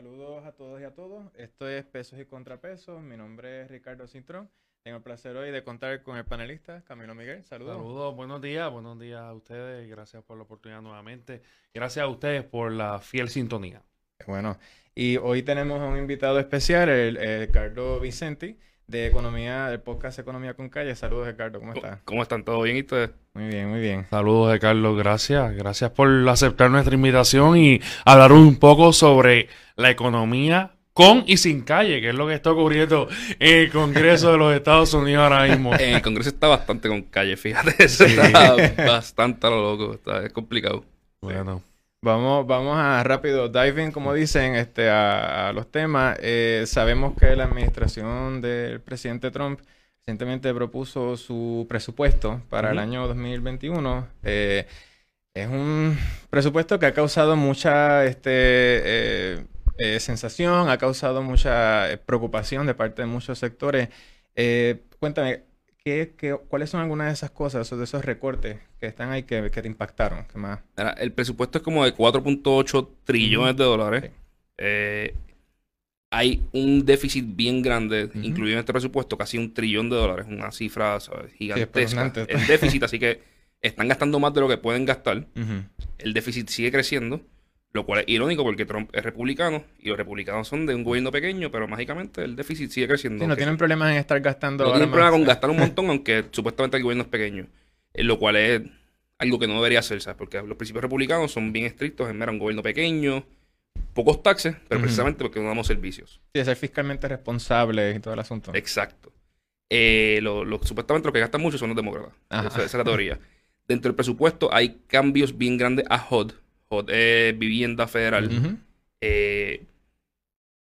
Saludos a todos y a todos. Esto es Pesos y Contrapesos. Mi nombre es Ricardo Cintrón. Tengo el placer hoy de contar con el panelista Camilo Miguel. Saludos. Saludos, buenos días, buenos días a ustedes. Gracias por la oportunidad nuevamente. Gracias a ustedes por la fiel sintonía. Bueno, y hoy tenemos a un invitado especial, el, el Carlos Vicenti de Economía, del podcast Economía con Calle. Saludos, Ricardo, ¿cómo estás? ¿Cómo están? ¿Todo bien y ustedes? Muy bien, muy bien. Saludos, Carlos, gracias. Gracias por aceptar nuestra invitación y hablar un poco sobre la economía con y sin calle, que es lo que está ocurriendo en el Congreso de los Estados Unidos ahora mismo. En el Congreso está bastante con calle, fíjate. Eso está bastante a lo loco, está, es complicado. Bueno. Vamos, vamos a rápido diving, como dicen, este, a, los temas. Eh, sabemos que la administración del presidente Trump recientemente propuso su presupuesto para el año 2021. Eh, es un presupuesto que ha causado mucha este, eh, sensación, ha causado mucha preocupación de parte de muchos sectores. cuéntame, ¿qué, cuáles son algunas de esas cosas o de esos recortes que están ahí que, te impactaron? ¿Qué más? el presupuesto es como de 4.8 trillones de dólares. Eh, hay un déficit bien grande, incluido en este presupuesto, casi un trillón de dólares, una cifra gigantesca. el déficit, así que están gastando más de lo que pueden gastar. El déficit sigue creciendo. Lo cual es irónico porque Trump es republicano y los republicanos son de un gobierno pequeño, pero mágicamente el déficit sigue creciendo. Sí, no tienen problemas en estar gastando. No tienen problema con gastar un montón, aunque supuestamente el gobierno es pequeño. Eh, lo cual es algo que no debería ser, ¿sabes? Porque los principios republicanos son bien estrictos en ver a un gobierno pequeño, pocos taxes, pero precisamente porque no damos servicios. Sí, ser fiscalmente responsable y todo el asunto. Exacto. Eh, lo, supuestamente los que gastan mucho son los demócratas. Esa, es la teoría. Dentro del presupuesto hay cambios bien grandes a HUD eh, vivienda federal. Eh,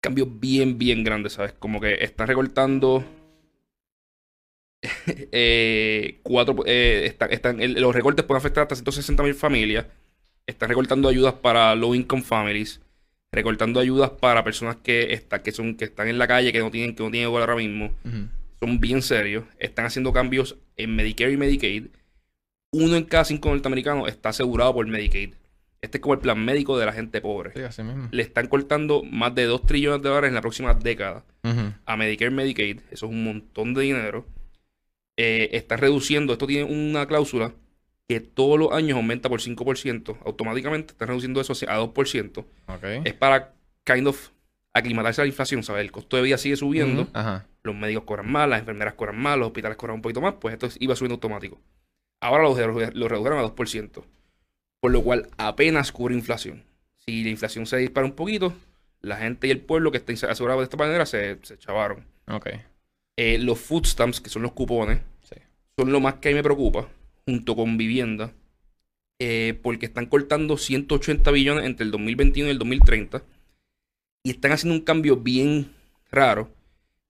cambios bien, bien grandes, ¿sabes? Como que están recortando. eh, cuatro, eh, están, los recortes pueden afectar hasta 160 mil familias. Están recortando ayudas para low income families. Recortando ayudas para personas que, está, que, son, que están en la calle, que no tienen, que no tienen ahora mismo. Son bien serios. Están haciendo cambios en Medicare y Medicaid. Uno en cada cinco norteamericanos está asegurado por Medicaid. Este es como el plan médico de la gente pobre. Le están cortando más de 2 trillones de dólares en la próxima década a Medicare y Medicaid. Eso es un montón de dinero. Eh, están reduciendo, esto tiene una cláusula que todos los años aumenta por 5%. Automáticamente están reduciendo eso a 2%. Es para kind of aclimatarse a la inflación, ¿sabes? El costo de vida sigue subiendo. Los médicos cobran más, las enfermeras cobran más, los hospitales cobran un poquito más. Pues esto iba subiendo automático. Ahora lo, lo redujeron a 2% por lo cual apenas cubre inflación. Si la inflación se dispara un poquito, la gente y el pueblo que está asegurado de esta manera se, se chavaron. Okay. Eh, los food stamps, que son los cupones, son lo más que a mí me preocupa, junto con vivienda, eh, porque están cortando 180 billones entre el 2021 y el 2030 y están haciendo un cambio bien raro,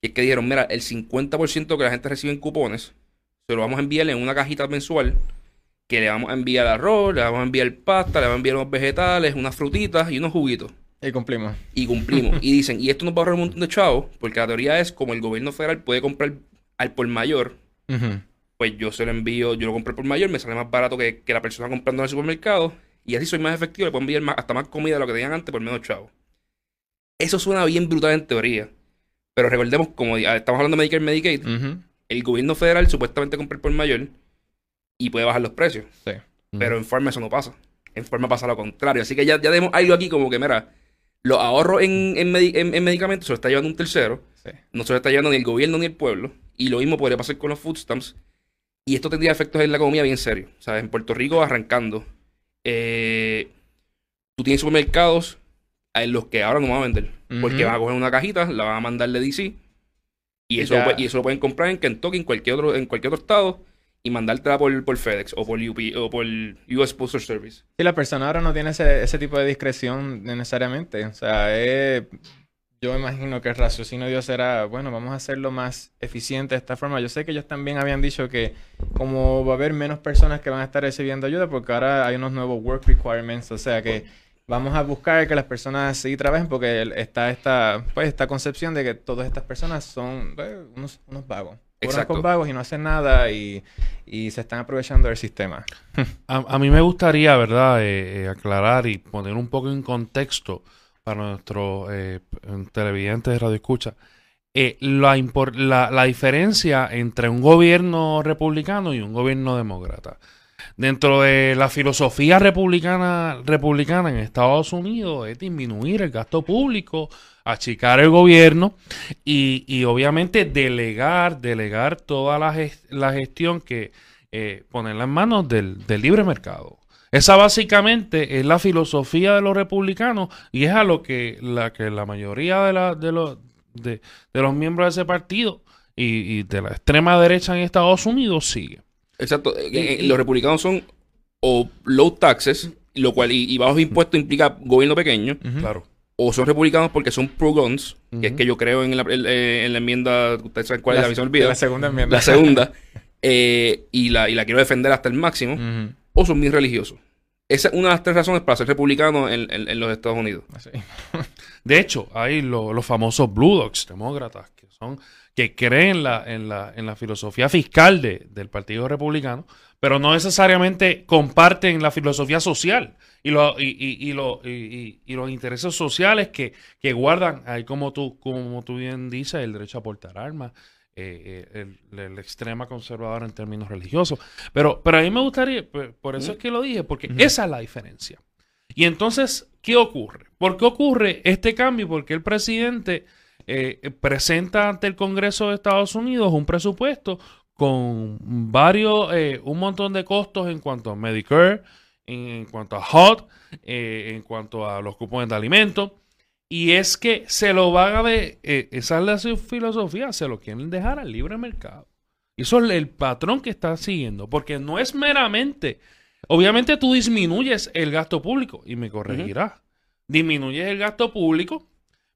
que es que dijeron, mira, el 50% que la gente recibe en cupones, se lo vamos a enviar en una cajita mensual que le vamos a enviar arroz, le vamos a enviar pasta, le vamos a enviar unos vegetales, unas frutitas y unos juguitos. Y cumplimos. Y cumplimos. y dicen, y esto nos va a ahorrar un montón de chavos, porque la teoría es como el gobierno federal puede comprar al por mayor, pues yo se lo envío, yo lo compro por mayor, me sale más barato que, la persona comprando en el supermercado, y así soy más efectivo, le puedo enviar hasta más comida de lo que tenían antes por menos chavos. Eso suena bien brutal en teoría. Pero recordemos, como estamos hablando de Medicare y Medicaid, el gobierno federal supuestamente compra por mayor y puede bajar los precios. Sí. Pero en forma eso no pasa. En forma pasa lo contrario. Así que ya, ya tenemos algo aquí como que, mira, los ahorros en, en, en, medicamentos se lo está llevando un tercero. No se lo está llevando ni el gobierno ni el pueblo. Y lo mismo podría pasar con los food stamps. Y esto tendría efectos en la economía bien serios. O sea, en Puerto Rico arrancando. Eh, tú tienes supermercados en los que ahora no van a vender. Porque van a coger una cajita, la van a mandar de DC. Y eso, y eso lo pueden comprar en Kentucky, en cualquier otro, en cualquier otro estado y mandártela por, por FedEx o por, UP, o por US Postal Service. Sí, la persona ahora no tiene ese, ese tipo de discreción necesariamente. O sea, yo imagino que el raciocinio de Dios será, bueno, vamos a hacerlo más eficiente de esta forma. Yo sé que ellos también habían dicho que como va a haber menos personas que van a estar recibiendo ayuda, porque ahora hay unos nuevos work requirements, o sea que vamos a buscar que las personas sí trabajen porque está esta, pues, esta concepción de que todas estas personas son pues, unos, unos vagos. Exacto. con vagos y no hacen nada y, se están aprovechando del sistema. a, mí me gustaría, ¿verdad?, eh, eh, aclarar y poner un poco en contexto para nuestros eh, televidentes de Radio Escucha, la, la- la diferencia entre un gobierno republicano y un gobierno demócrata. Dentro de la filosofía republicana, republicana en Estados Unidos es disminuir el gasto público, achicar el gobierno y, y obviamente delegar, delegar toda la, la gestión que eh, ponerla en manos del, del libre mercado. Esa básicamente es la filosofía de los republicanos y es a lo que la, que la mayoría de, la- de, los, de, de los miembros de ese partido y, y de la extrema derecha en Estados Unidos sigue. Exacto. Eh, eh, y- los republicanos son o low taxes, lo cual y, y bajos impuestos implica gobierno pequeño. Claro. O son republicanos porque son pro guns, que es que yo creo en la, en, en la enmienda, ustedes saben cuál es, La- la visión olvida, La segunda enmienda. la segunda, eh, y, la, y la quiero defender hasta el máximo, o son bien religiosos. Esa es una de las tres razones para ser republicano en, en- en los Estados Unidos. Así. De hecho, hay lo- los famosos Blue Dogs, demócratas, que son que creen en la, en la, en la filosofía fiscal de- del Partido Republicano, pero no necesariamente comparten la filosofía social y, lo- y, y- y lo- y- y- y los intereses sociales que, que guardan, ahí como tú, como tú bien dices, el derecho a portar armas, eh, eh, el, el extrema conservador en términos religiosos. Pero, pero a mí me gustaría, por, eso es que lo dije, porque esa es la diferencia. Y entonces, ¿qué ocurre? ¿Por qué ocurre este cambio? Porque el presidente eh, presenta ante el Congreso de Estados Unidos un presupuesto con varios, eh, un montón de costos en cuanto a Medicare, en, en cuanto a HOT, eh, en cuanto a los cupones de alimentos. Y es que se lo van a de, eh, esa es la su filosofía, se lo quieren dejar al libre mercado. Y eso es el patrón que está siguiendo, porque no es meramente, obviamente tú disminuyes el gasto público, y me corregirás, disminuyes el gasto público,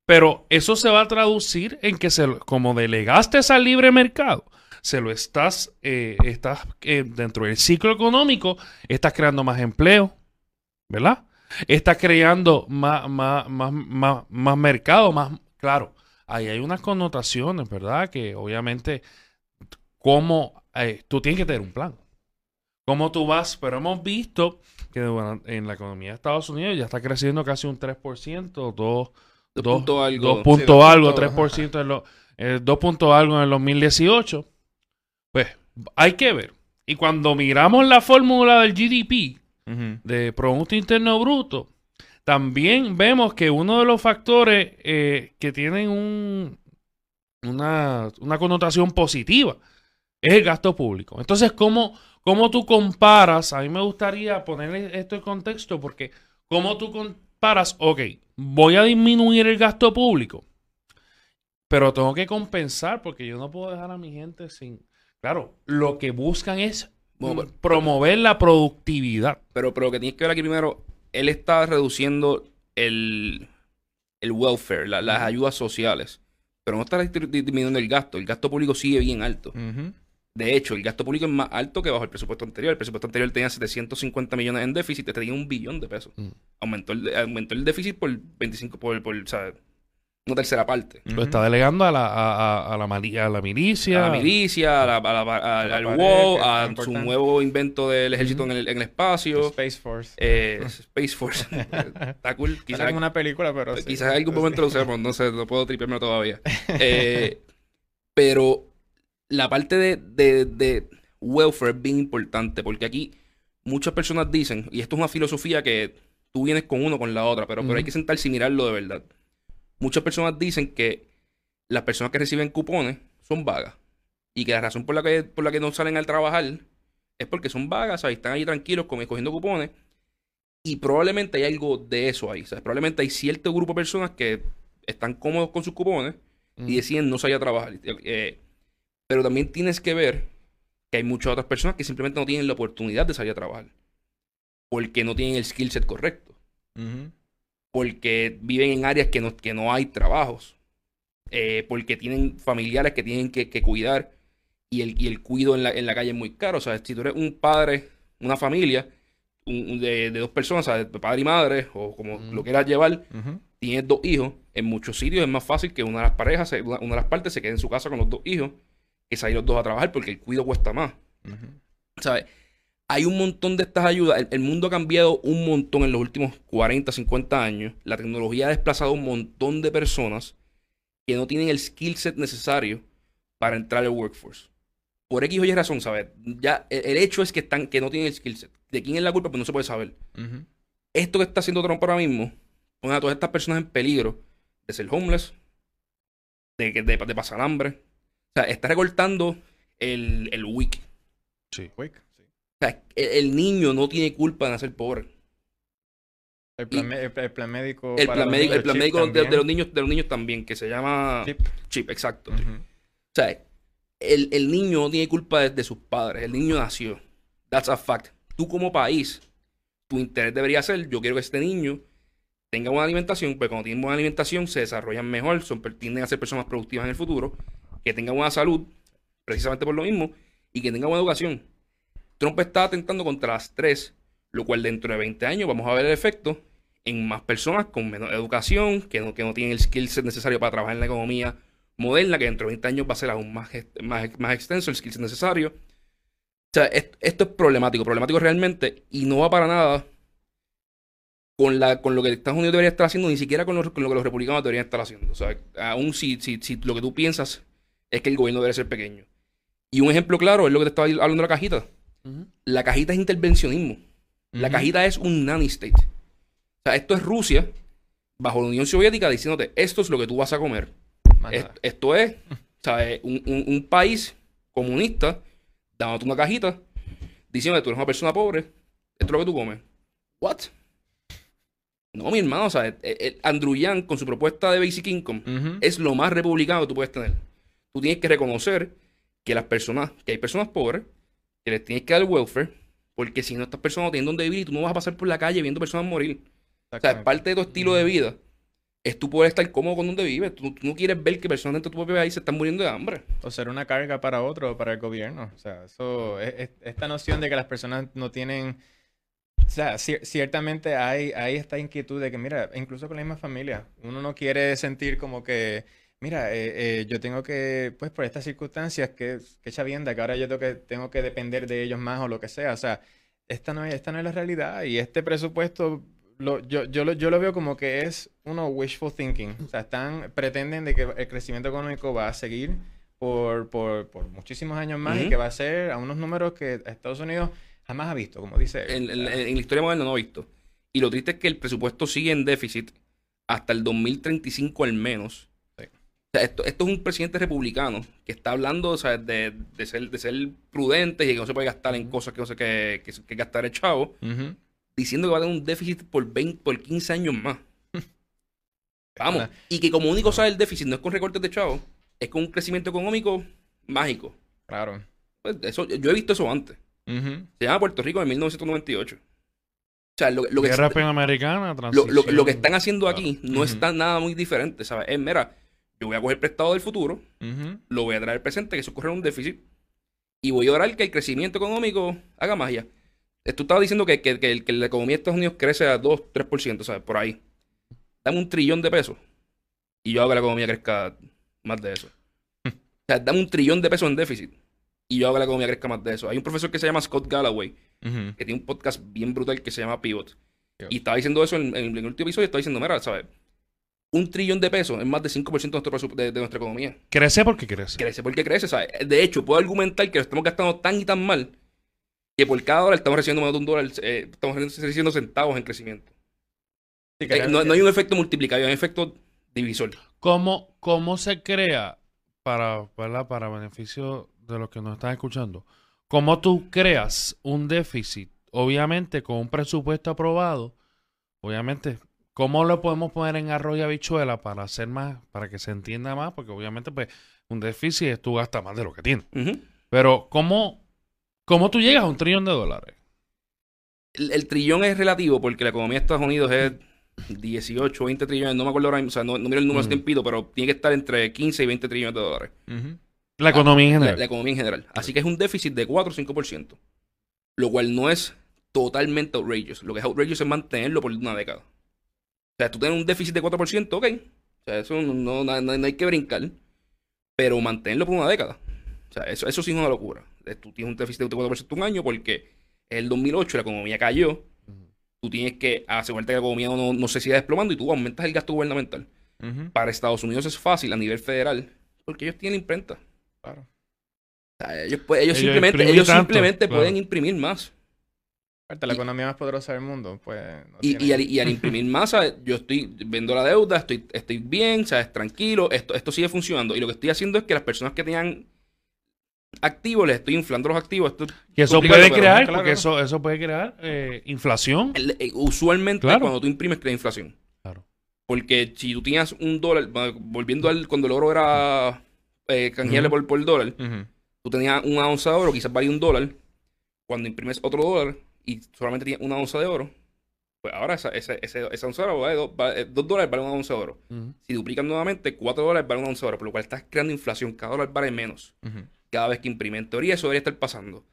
pero eso se va a traducir en que se, como delegaste al libre mercado, se lo estás, eh, estás eh, dentro del ciclo económico, estás creando más empleo, ¿verdad? Estás creando más, más, más, más, más mercado, más, claro, ahí hay unas connotaciones, ¿verdad? Que obviamente, como tú tienes que tener un plan. ¿Cómo tú vas? Pero hemos visto que bueno, en la economía de Estados Unidos ya está creciendo casi un 3%, 2, Dos 2 punto algo. dos Sí, punto dos algo, punto- 3% en lo, eh, 2 punto algo en el 2018. Pues hay que ver. Y cuando miramos la fórmula del GDP, de Producto Interno Bruto, también vemos que uno de los factores eh, que tienen un, una, una connotación positiva es el gasto público. Entonces, ¿cómo, ¿cómo tú comparas? A mí me gustaría poner esto en contexto porque ¿cómo tú comparas? Ok, voy a disminuir el gasto público, pero tengo que compensar porque yo no puedo dejar a mi gente sin... Claro, lo que buscan es Bueno, pero- promover la productividad. Pero, pero lo que tienes que ver aquí primero, él está reduciendo el, el welfare, la- las ayudas sociales. Pero no está dismi- disminuyendo el gasto. El gasto público sigue bien alto. De hecho, el gasto público es más alto que bajo el presupuesto anterior. El presupuesto anterior tenía 750 millones en déficit, este tenía un billón de pesos. Mm. Aumentó, el, aumentó el déficit por 25, por, por o sea, una tercera parte. Lo está delegando a la, a, a- a la, a la milicia. A la milicia, a la, a la- a- A la al WOW, a su nuevo invento del ejército en, el, en el espacio. Space Force. eh, Space Force. Está cool. Quizás como una película, pero sí. Quizás en algún Sí. momento lo usemos, no sé, no puedo tripearme todavía. Eh, pero la parte de, de, de welfare es bien importante, porque aquí muchas personas dicen, y esto es una filosofía que tú vienes con uno con la otra, pero, pero hay que sentarse y mirarlo de verdad. Muchas personas dicen que las personas que reciben cupones son vagas, y que la razón por la que, por la que no salen al trabajar es porque son vagas, ¿sabes? están ahí tranquilos cogiendo cupones. Y probablemente hay algo de eso ahí. ¿sabes? Probablemente hay cierto grupo de personas que están cómodos con sus cupones Mm. y deciden no salir a trabajar. Eh, pero también tienes que ver que hay muchas otras personas que simplemente no tienen la oportunidad de salir a trabajar. Porque no tienen el skill set correcto. Porque viven en áreas que no, que no hay trabajos. eh, porque tienen familiares que tienen que, que cuidar. Y el, y el cuido en la, en la calle es muy caro. O sea, si tú eres un padre, una familia un- un de, de dos personas, ¿sabes? padre y madre, o como Mm. lo quieras llevar, tienes dos hijos, en muchos sitios es más fácil que una de las parejas, una, una de las partes se quede en su casa con los dos hijos que salir los dos a trabajar porque el cuido cuesta más. ¿Sabes? Hay un montón de estas ayudas. El, el mundo ha cambiado un montón en los últimos 40, 50 años. La tecnología ha desplazado un montón de personas que no tienen el skill set necesario para entrar al workforce. Por X o Y razón, ¿sabes? Ya, el, el hecho es que, están, que no tienen el skill set. ¿De quién es la culpa? Pues no se puede saber. Esto que está haciendo Trump ahora mismo pone a todas estas personas en peligro de ser homeless, de, que- de, de pasar hambre. O sea, está recortando el, el weak. Sí. Sí. O sea, el, el niño no tiene culpa de nacer pobre. El plan, el, el plan médico. El plan médico, el plan médico de, los niños, de los niños también, que se llama Chip. chip, exacto. O sea, el, el niño no tiene culpa de, de sus padres. El niño nació. That's a fact. Tú como país, tu interés debería ser, yo quiero que este niño tenga buena alimentación, porque cuando tienen buena alimentación se desarrollan mejor, son, tienden a ser personas más productivas en el futuro, que tengan buena salud, precisamente por lo mismo, y que tengan buena educación. Trump está atentando contra las tres, lo cual dentro de 20 años vamos a ver el efecto en más personas con menos educación, que no, que no tienen el skill set necesario para trabajar en la economía moderna, que dentro de 20 años va a ser aún más, más, más extenso el skill set necesario. O sea, es- esto es problemático, problemático realmente, y no va para nada con, la, con lo que Estados Unidos debería estar haciendo, ni siquiera con, los- con lo que los republicanos deberían estar haciendo. O sea, aún si, si, si lo que tú piensas es que el gobierno debe ser pequeño. Y un ejemplo claro es lo que te estaba hablando de la cajita. La cajita es intervencionismo. La cajita es un nanny state. O sea, esto es Rusia bajo la Unión Soviética diciéndote, esto es lo que tú vas a comer. Más Est- nada. Esto es, ¿sabes? Un, un- un país comunista dándote una cajita diciendo que tú eres una persona pobre, esto es lo que tú comes. ¿What? No, mi hermano, o sea, el- el Andrew Yang con su propuesta de Basic Income es lo más republicano que tú puedes tener. Tú tienes que reconocer que las personas, que hay personas pobres, que les tienes que dar welfare, porque si no estas personas no tienen donde vivir y tú no vas a pasar por la calle viendo personas morir. O sea, Exactamente. parte de tu estilo de vida es tú poder estar cómodo con donde vives. Tú, tú no quieres ver que personas dentro de tu propio país se están muriendo de hambre. O ser una carga para otro, para el gobierno. O sea, eso, es- es- esta noción de que las personas no tienen, o sea, cier- ciertamente hay, hay esta inquietud de que, mira, incluso con la misma familia, uno no quiere sentir como que, mira, eh, eh, yo tengo que, pues por estas circunstancias, que, que chavienda, que ahora yo tengo que, tengo que depender de ellos más o lo que sea. O sea, esta no es, esta no es la realidad y este presupuesto lo, yo, yo, lo, yo lo veo como que es uno wishful thinking. O sea, están, pretenden de que el crecimiento económico va a seguir por, por, por muchísimos años más y que va a ser a unos números que Estados Unidos jamás ha visto, como dice él. En, en- la historia moderna no he visto. Y lo triste es que el presupuesto sigue en déficit hasta el 2035 al menos. O sea, esto, esto es un presidente republicano que está hablando o sea, de, de ser, de ser prudente y que no se puede gastar en cosas que no sé que, que, que gastar el chavo, diciendo que va a tener un déficit por 20, por 15 años más. Vamos. Una- Y que como único sale el déficit no es con recortes de chavo, es con un crecimiento económico mágico. Claro. Pues eso, yo he visto eso antes. Se llama Puerto Rico en 1998. O sea, lo, lo que, Guerra panamericana, lo, transición. lo- lo que están haciendo aquí no está nada muy diferente, ¿sabes? Es, mira, yo voy a coger prestado del futuro, lo voy a traer al presente, que eso corre un déficit, y voy a orar que el crecimiento económico haga magia. Tú estabas diciendo que, que, que- que la economía de Estados Unidos crece a 2, 3%, ¿sabes? Por ahí. Dame un trillón de pesos y yo hago que la economía crezca más de eso. O sea, dame un trillón de pesos en déficit y yo hago que la economía crezca más de eso. Hay un profesor que se llama Scott Galloway, que tiene un podcast bien brutal que se llama Pivot. Y estaba diciendo eso en, en el último episodio, estaba diciendo, mira, ¿sabes? Un trillón de pesos es más de 5% de, nuestro de, de nuestra economía. Crece porque crece. Crece porque crece, ¿sabes? De hecho, puedo argumentar que lo estamos gastando tan y tan mal que por cada dólar estamos recibiendo menos de un dólar, eh, estamos recibiendo centavos en crecimiento. Sí, Eh, no, no hay un efecto multiplicario, hay un efecto divisor. ¿Cómo, cómo se crea, para, ¿verdad? para beneficio de los que nos están escuchando, cómo tú creas un déficit, obviamente con un presupuesto aprobado, obviamente, ¿cómo lo podemos poner en arroz y habichuela para hacer más, para que se entienda más? Porque obviamente, pues, un déficit es tú gastas más de lo que tienes. Pero, ¿cómo, ¿cómo tú llegas a un trillón de dólares? el, el trillón es relativo porque la economía de Estados Unidos es 18, 20 trillones, no me acuerdo ahora mismo, o sea, no, no miro el número Ujú. hace tiempito, pero tiene que estar entre 15 y 20 trillones de dólares. La economía en La, general. la economía en general. Así que es un déficit de 4 o 5%. Lo cual no es totalmente outrageous. Lo que es outrageous es mantenerlo por una década. O sea, tú tienes un déficit de 4%, ok. O sea, eso no, no- no- hay que brincar. Pero mantenerlo por una década. O sea, eso, eso sí es una locura. Eh, Tú tienes un déficit de 4% un año porque Es el 2008, la economía cayó. Tú tienes que asegurarte que la economía no, no se siga desplomando y tú aumentas el gasto gubernamental. Para Estados Unidos es fácil a nivel federal porque ellos tienen imprenta. claro. O sea, ellos, ellos Ellos simplemente, ellos tanto, simplemente claro. pueden imprimir más. Aparte, la Y- economía más poderosa del mundo, pues... no Y, tiene- y al, y al imprimir ¿sabes? yo estoy vendo la deuda, estoy, estoy bien, ¿sabes? tranquilo, esto, esto sigue funcionando. Y lo que estoy haciendo es que las personas que tenían activos, les estoy inflando los activos. Que eso puede crear, claro. porque eso, eso puede crear eh, inflación. el- eh, usualmente Claro. cuando tú imprimes crea inflación. Claro. Porque si tú tenías un dólar, volviendo al cuando el oro era eh, canjeable por, por dólar, tú tenías una onza de oro, quizás valía un dólar. Cuando imprimes otro dólar y solamente tienes una onza de oro, pues ahora esa, esa, esa, esa onza de oro vale dos, vale- dos dólares vale una onza de oro. Si duplican nuevamente, 4 dólares vale una onza de oro, por lo cual estás creando inflación. Cada dólar vale menos cada vez que imprime. En teoría, eso debería estar pasando.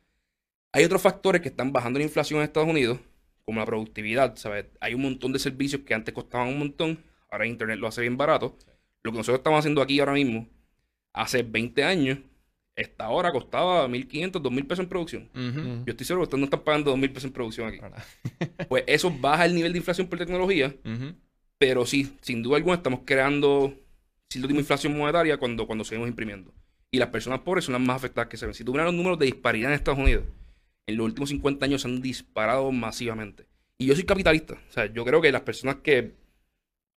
Hay otros factores que están bajando la inflación en Estados Unidos, como la productividad. ¿sabes? Hay un montón de servicios que antes costaban un montón, ahora Internet lo hace bien barato. Lo que nosotros estamos haciendo aquí ahora mismo, hace 20 años, esta hora costaba 1.500, 2.000 pesos en producción. Yo estoy seguro que ustedes no están pagando 2.000 pesos en producción aquí. Pues eso baja el nivel de inflación por tecnología. Pero sí, sin duda alguna estamos creando cierto tipo de inflación monetaria cuando, cuando seguimos imprimiendo. Y las personas pobres son las más afectadas que se ven. Si tú miras los números de disparidad en Estados Unidos, en los últimos 50 años se han disparado masivamente. Y yo soy capitalista. O sea, yo creo que las personas que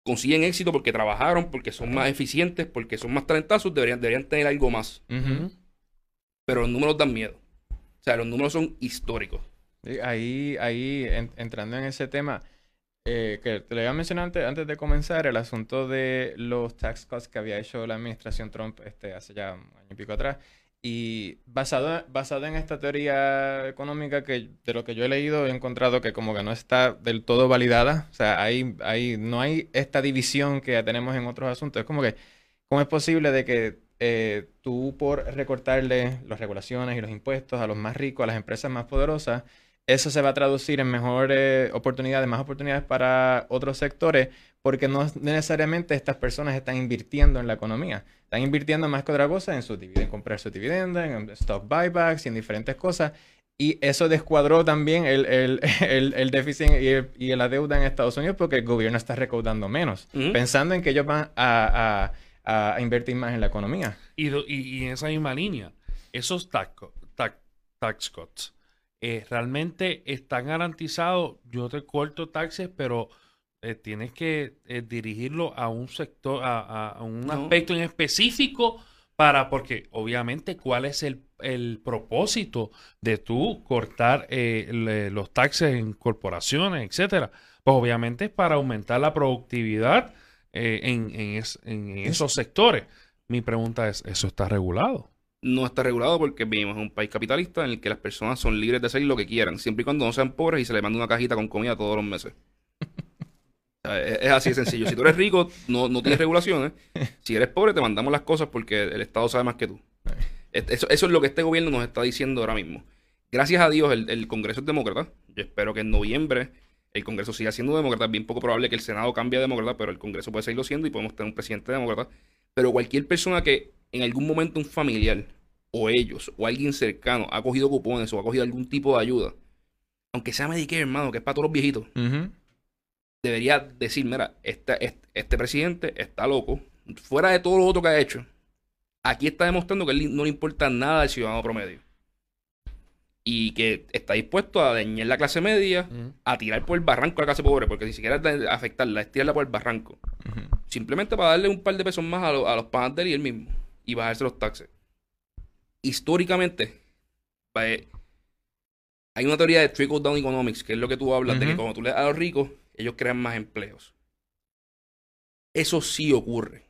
consiguen éxito porque trabajaron, porque son más eficientes, porque son más talentosos, deberían, deberían tener algo más. Ujú. Pero los números dan miedo. O sea, los números son históricos. Ahí, ahí en- entrando en ese tema, eh, que te lo había mencionado antes, antes de comenzar, el asunto de los tax cuts que había hecho la administración Trump este, hace ya un año y pico atrás. Y basado, basado en esta teoría económica que de lo que yo he leído he encontrado que como que no está del todo validada. O sea, hay, hay, no hay esta división que ya tenemos en otros asuntos. Es como que, ¿cómo es posible de que eh, tú por recortarle las regulaciones y los impuestos a los más ricos, a las empresas más poderosas, eso se va a traducir en mejores oportunidades, más oportunidades para otros sectores, porque no necesariamente estas personas están invirtiendo en la economía. Están invirtiendo más que otra cosa en, divid- en comprar sus dividendos, en stock buybacks y en diferentes cosas. Y eso descuadró también el, el, el, el déficit y, y la deuda en Estados Unidos porque el gobierno está recaudando menos, Ujú. pensando en que ellos van a, a- a invertir más en la economía. Y, do- y- y en esa misma línea, esos tax, tax, tax cuts eh, realmente están garantizados. Yo te corto taxes, pero eh, tienes que eh, dirigirlo a un sector, a, a- a un No. aspecto en específico para, porque obviamente, ¿cuál es el, el propósito de tú cortar eh, le- los taxes en corporaciones, etcétera? Pues obviamente es para aumentar la productividad eh, en, en es- en esos sectores. Mi pregunta es, ¿eso está regulado? no está regulado porque vivimos en un país capitalista en el que las personas son libres de hacer lo que quieran, siempre y cuando no sean pobres y se les manda una cajita con comida todos los meses. Es así de sencillo. Si tú eres rico, no, no tienes regulaciones. Si eres pobre, te mandamos las cosas porque el Estado sabe más que tú. Este- Eso, eso es lo que este gobierno nos está diciendo ahora mismo. Gracias a Dios, el, el Congreso es demócrata. Yo espero que en noviembre el Congreso siga siendo demócrata. Es bien poco probable que el Senado cambie a demócrata, pero el Congreso puede seguirlo siendo y podemos tener un presidente demócrata. Pero cualquier persona que en algún momento un familiar o ellos o alguien cercano ha cogido cupones o ha cogido algún tipo de ayuda, aunque sea Medicare, hermano, que es para todos los viejitos, debería decir, mira, este, este, este presidente está loco, fuera de todo lo otro que ha hecho, aquí está demostrando que él no le importa nada al ciudadano promedio. Y que está dispuesto a dañar la clase media, a tirar por el barranco a la clase pobre, porque ni siquiera es afectarla, es tirarla por el barranco. Simplemente para darle un par de pesos más a, lo- a los panas de él y él mismo. Y bajarse los taxes. Históricamente, eh, hay una teoría de trickle down economics, que es lo que tú hablas, de que cuando tú le das a los ricos, ellos crean más empleos. Eso sí ocurre.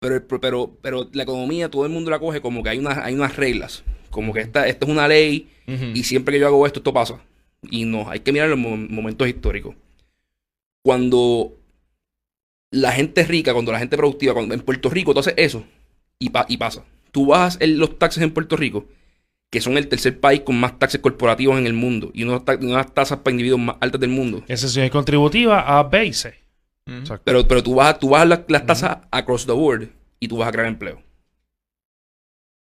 Pero, pero, pero la economía, todo el mundo la coge como que hay unas, hay unas reglas. Como que esta, esta es una ley y siempre que yo hago esto, esto pasa. Y no, hay que mirar los mo- momentos históricos. Cuando la gente rica, cuando la gente productiva, cuando en Puerto Rico tú haces eso y, pa- y pasa. Tú bajas el- los taxes en Puerto Rico, que son el tercer país con más taxes corporativos en el mundo y unas, ta- unas tasas para individuos más altas del mundo. Excepción contributiva a B y C. Ujú. Exacto. Pero, pero tú bajas, tú bajas la- las tasas across the board y tú vas a crear empleo.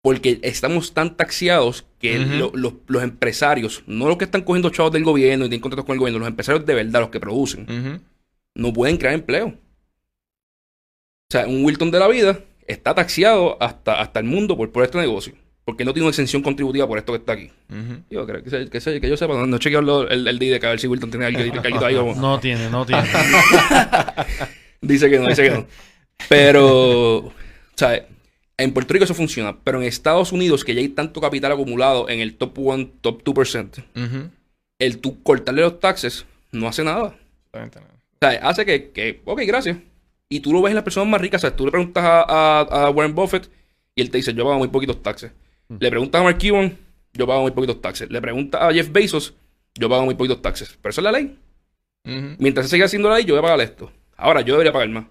Porque estamos tan taxiados que lo- los, los empresarios, no los que están cogiendo chavos del gobierno y tienen contratos con el gobierno, los empresarios de verdad, los que producen, no pueden crear empleo. O sea, un Wilton de la vida está taxiado hasta, hasta el mundo por, por este negocio. Porque no tiene una exención contributiva por esto que está aquí. Ujú. Yo creo que, que, que yo sepa, no, no he chequeado lo- el, el DIDEC a ver si Wilton tiene algo, algo ahí como- No tiene, no tiene. Dice que no, dice que no. Pero, o sea, en Puerto Rico eso funciona, pero en Estados Unidos, que ya hay tanto capital acumulado en el top 1, top 2%, Ujú. el tú cortarle los taxes no hace nada. O sea, hace que, que, ok, gracias. Y tú lo ves en las personas más ricas. O sea, tú le preguntas a, a- a Warren Buffett y él te dice, yo pago muy poquitos taxes. Le preguntas a Mark Cuban, yo pago muy poquitos taxes. Le preguntas a Jeff Bezos, yo pago muy poquitos taxes. Pero eso es la ley. Mientras se siga haciendo la ley, yo voy a pagar esto. Ahora, yo debería pagar más.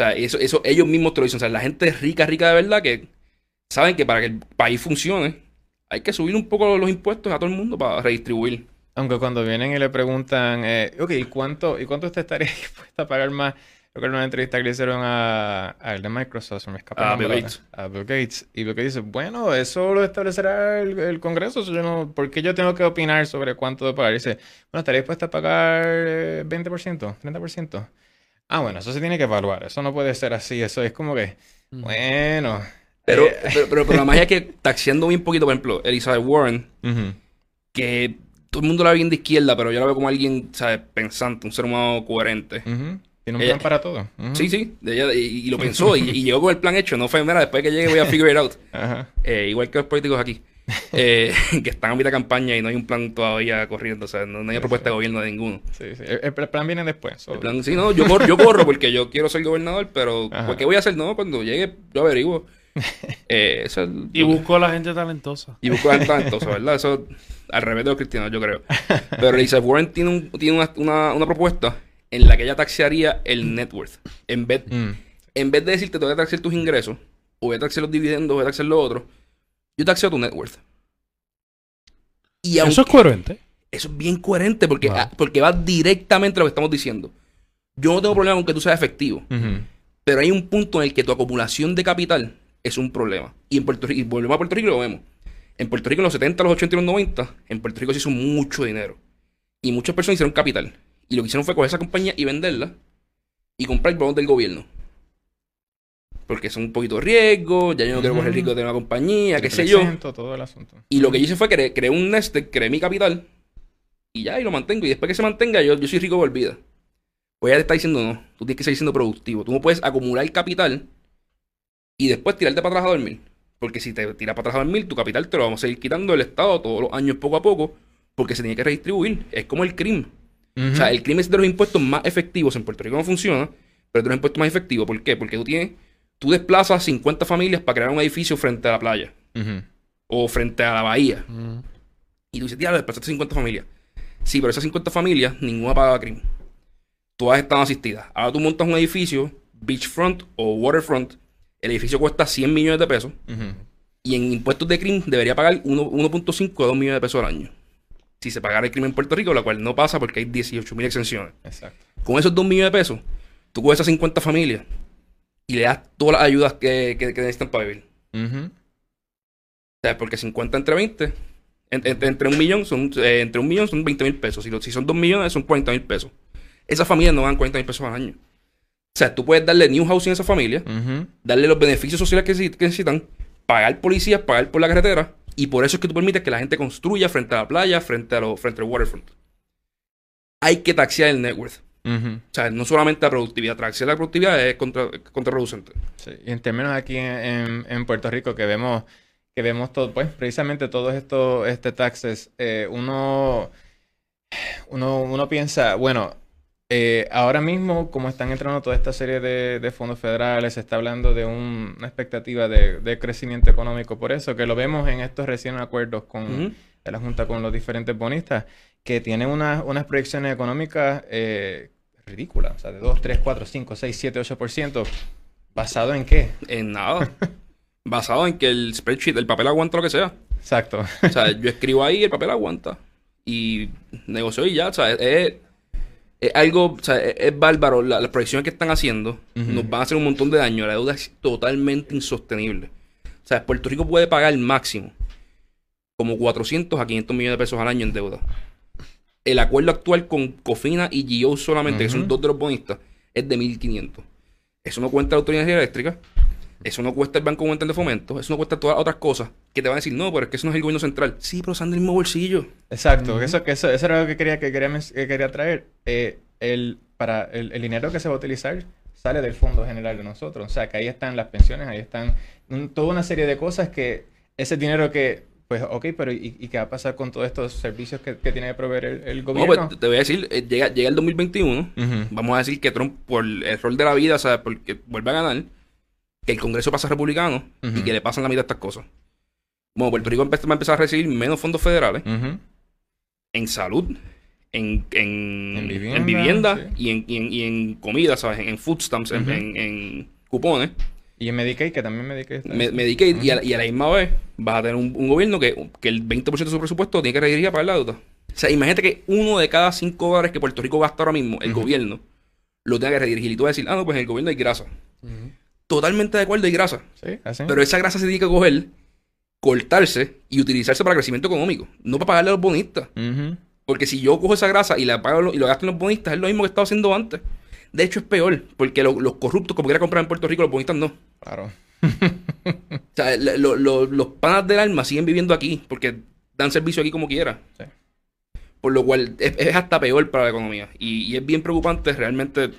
O sea, eso, eso ellos mismos te lo dicen. O sea, la gente rica, rica de verdad, que saben que para que el país funcione, hay que subir un poco los impuestos a todo el mundo para redistribuir. Aunque cuando vienen y le preguntan, eh, ok, ¿y cuánto, ¿y cuánto usted estaría dispuesta a pagar más? Recuerdo una entrevista que le hicieron a, a el de Microsoft, se me escapa A Bill. Gates. A Bill Gates. Y Bill Gates dice, bueno, eso lo establecerá el, el Congreso. so yo no, ¿por qué yo tengo que opinar sobre cuánto de pagar? Y dice, bueno, ¿estaría dispuesta a pagar eh, 20%, 30%? Ah, bueno, eso se tiene que evaluar. Eso no puede ser así. Eso es como que, bueno. Pero, eh, pero, pero, pero la magia es que taxiando bien poquito, por ejemplo, Elizabeth Warren, que todo el mundo la ve bien de izquierda, pero yo la veo como alguien, ¿sabes? Pensante, un ser humano coherente. ujú. Tiene un Ella- plan para todo. Sí, sí, ella- y, y lo pensó y, y llegó con el plan hecho. No fue, mira, después que llegue voy a figure it out. Eh, igual que los políticos aquí, eh, que están a mitad de campaña y no hay un plan todavía corriendo, o sea, no, no hay Sí, propuesta sí. de gobierno de ninguno. Sí, sí. El, el plan viene después. so- El plan, sí, no, yo corro, yo corro porque yo quiero ser gobernador, pero Ajá. pues, ¿qué voy a hacer? No, cuando llegue, yo averiguo. Eh, eso es- Y busco a la gente talentosa. y busco gente talentosa, ¿verdad? Eso al revés de los cristianos, yo creo. Pero Elizabeth Warren tiene, un, tiene una, una, una propuesta en la que ella taxearía el net worth. En vez, Mm. en vez de decirte, te voy a taxear tus ingresos, o voy a taxear los dividendos, o voy a taxear lo otro, yo taxeo tu net worth. Y aunque, Eso es coherente. eso es bien coherente porque, Wow. ah, porque va directamente a lo que estamos diciendo. Yo no tengo problema con que tú seas efectivo, pero hay un punto en el que tu acumulación de capital es un problema. Y en Puerto Rico, y volvemos a Puerto Rico y lo vemos. En Puerto Rico en los 70, los 80 y los 90, en Puerto Rico se hizo mucho dinero. Y muchas personas hicieron capital. Y lo que hicieron fue coger esa compañía y venderla y comprar bonos del gobierno. Porque son un poquito de riesgo, ya yo no quiero coger riesgo de una compañía, qué sé yo. Represento todo el asunto. Y lo que yo hice fue que creé un nest, creé mi capital y ya, y lo mantengo. Y después que se mantenga, yo, yo soy rico por vida. Pues ella te está diciendo, no, tú tienes que seguir siendo productivo. Tú no puedes acumular capital y después tirarte para atrás a dormir. Porque si te tiras para atrás a dormir, tu capital te lo vamos a seguir quitando del Estado todos los años poco a poco, porque se tiene que redistribuir. Es como el crimen. O sea, el crimen es de los impuestos más efectivos. En Puerto Rico no funciona, pero es de los impuestos más efectivos. ¿Por qué? Porque tú tienes, tú desplazas 50 familias para crear un edificio frente a la playa o frente a la bahía. Y tú dices, tía, desplazaste 50 familias. Sí, pero esas 50 familias, ninguna pagaba crimen. Todas están asistidas. Ahora tú montas un edificio, beachfront o waterfront, el edificio cuesta 100 millones de pesos y en impuestos de crimen debería pagar uno- 1.5 a 2 millones de pesos al año. Si se pagara el crimen en Puerto Rico, la cual no pasa porque hay 18 mil exenciones. Exacto. Con esos 2 millones de pesos, tú coges esas 50 familias y le das todas las ayudas que, que- que necesitan para vivir. O sea, porque 50 entre 20, en- en- entre un millón son, eh, entre un millón son 20 mil pesos. Si, lo- si son 2 millones, son 40 mil pesos. Esas familias no ganan 40 mil pesos al año. O sea, tú puedes darle new housing a esa familia, darle los beneficios sociales que, que necesitan, pagar policías, pagar por la carretera, y por eso es que tú permites que la gente construya frente a la playa, frente, a lo, frente al waterfront. Hay que taxear el net worth. O sea, no solamente la productividad, taxear la productividad es contra, contraproducente. Sí, y en términos aquí en, en- en Puerto Rico que vemos que vemos todo, pues precisamente todos estos este taxes, eh, uno, uno uno piensa, bueno, eh, ahora mismo como están entrando toda esta serie de, de fondos federales, se está hablando de un- una expectativa de, de crecimiento económico, por eso que lo vemos en estos recién acuerdos con de la Junta con los diferentes bonistas, que tienen unas, unas proyecciones económicas eh, ridículas, o sea, de 2, 3, 4, 5, 6, 7, 8%, ¿basado en qué? En nada. Basado en que el spreadsheet, el papel aguanta lo que sea. Exacto. O sea, yo escribo ahí, el papel aguanta. Y negocio y ya, o sea, es, es algo, o sea, es, es bárbaro. La- las proyecciones que están haciendo nos van a hacer un montón de daño. La deuda es totalmente insostenible. O sea, Puerto Rico puede pagar máximo como 400 a 500 millones de pesos al año en deuda. El acuerdo actual con Cofina y GIO solamente, que son dos de los bonistas, es de 1.500. Eso no cuenta la Autoridad Eléctrica, eso no cuesta el Banco Mundial de Fomento, eso no cuesta todas las otras cosas que te van a decir, no, pero es que eso no es el gobierno central. Sí, pero salen del mismo bolsillo. Exacto, eso, que eso, eso era lo que quería, que quería, que quería traer. Eh, el, para el, el dinero que se va a utilizar sale del Fondo General de nosotros. O sea, que ahí están las pensiones, ahí están un- toda una serie de cosas que ese dinero que, pues, ok, pero ¿y, y qué va a pasar con todos estos servicios que, que tiene que proveer el, el No, gobierno? pues, te voy a decir, eh, llega, llega el 2021, Ujú. vamos a decir que Trump, por el rol de la vida, o sea, porque vuelve a ganar, que el Congreso pasa republicano y que le pasan la mitad de estas cosas. Bueno, Puerto Rico va a empezar a recibir menos fondos federales en salud, en, en, En vivienda, en vivienda sí. y, en, y, en, y en comida, ¿sabes? En, food stamps, en cupones, Y en Medicaid, que también Medicaid está Me-. Medicaid, y, a, Ujú. y a la misma vez vas a tener un, un gobierno que, que el 20% de su presupuesto tiene que redirigir a pagar la deuda. O sea, imagínate que uno de cada cinco dólares que Puerto Rico gasta ahora mismo, el gobierno, lo tenga que redirigir. Y tú vas a decir, ah, no, pues en el gobierno hay grasa. Totalmente de acuerdo, hay grasa. Sí, así. Pero esa grasa se tiene que coger, cortarse y utilizarse para crecimiento económico. No para pagarle a los bonistas. Porque si yo cojo esa grasa y la pago y lo gasto en los bonistas, es lo mismo que estaba haciendo antes. De hecho, es peor, porque lo- los corruptos, como quiera comprar en Puerto Rico, los bonistas no. Claro. O sea, lo- lo- los panas del alma siguen viviendo aquí, porque dan servicio aquí como quiera. Sí. Por lo cual es, es hasta peor para la economía. Y, y es bien preocupante, realmente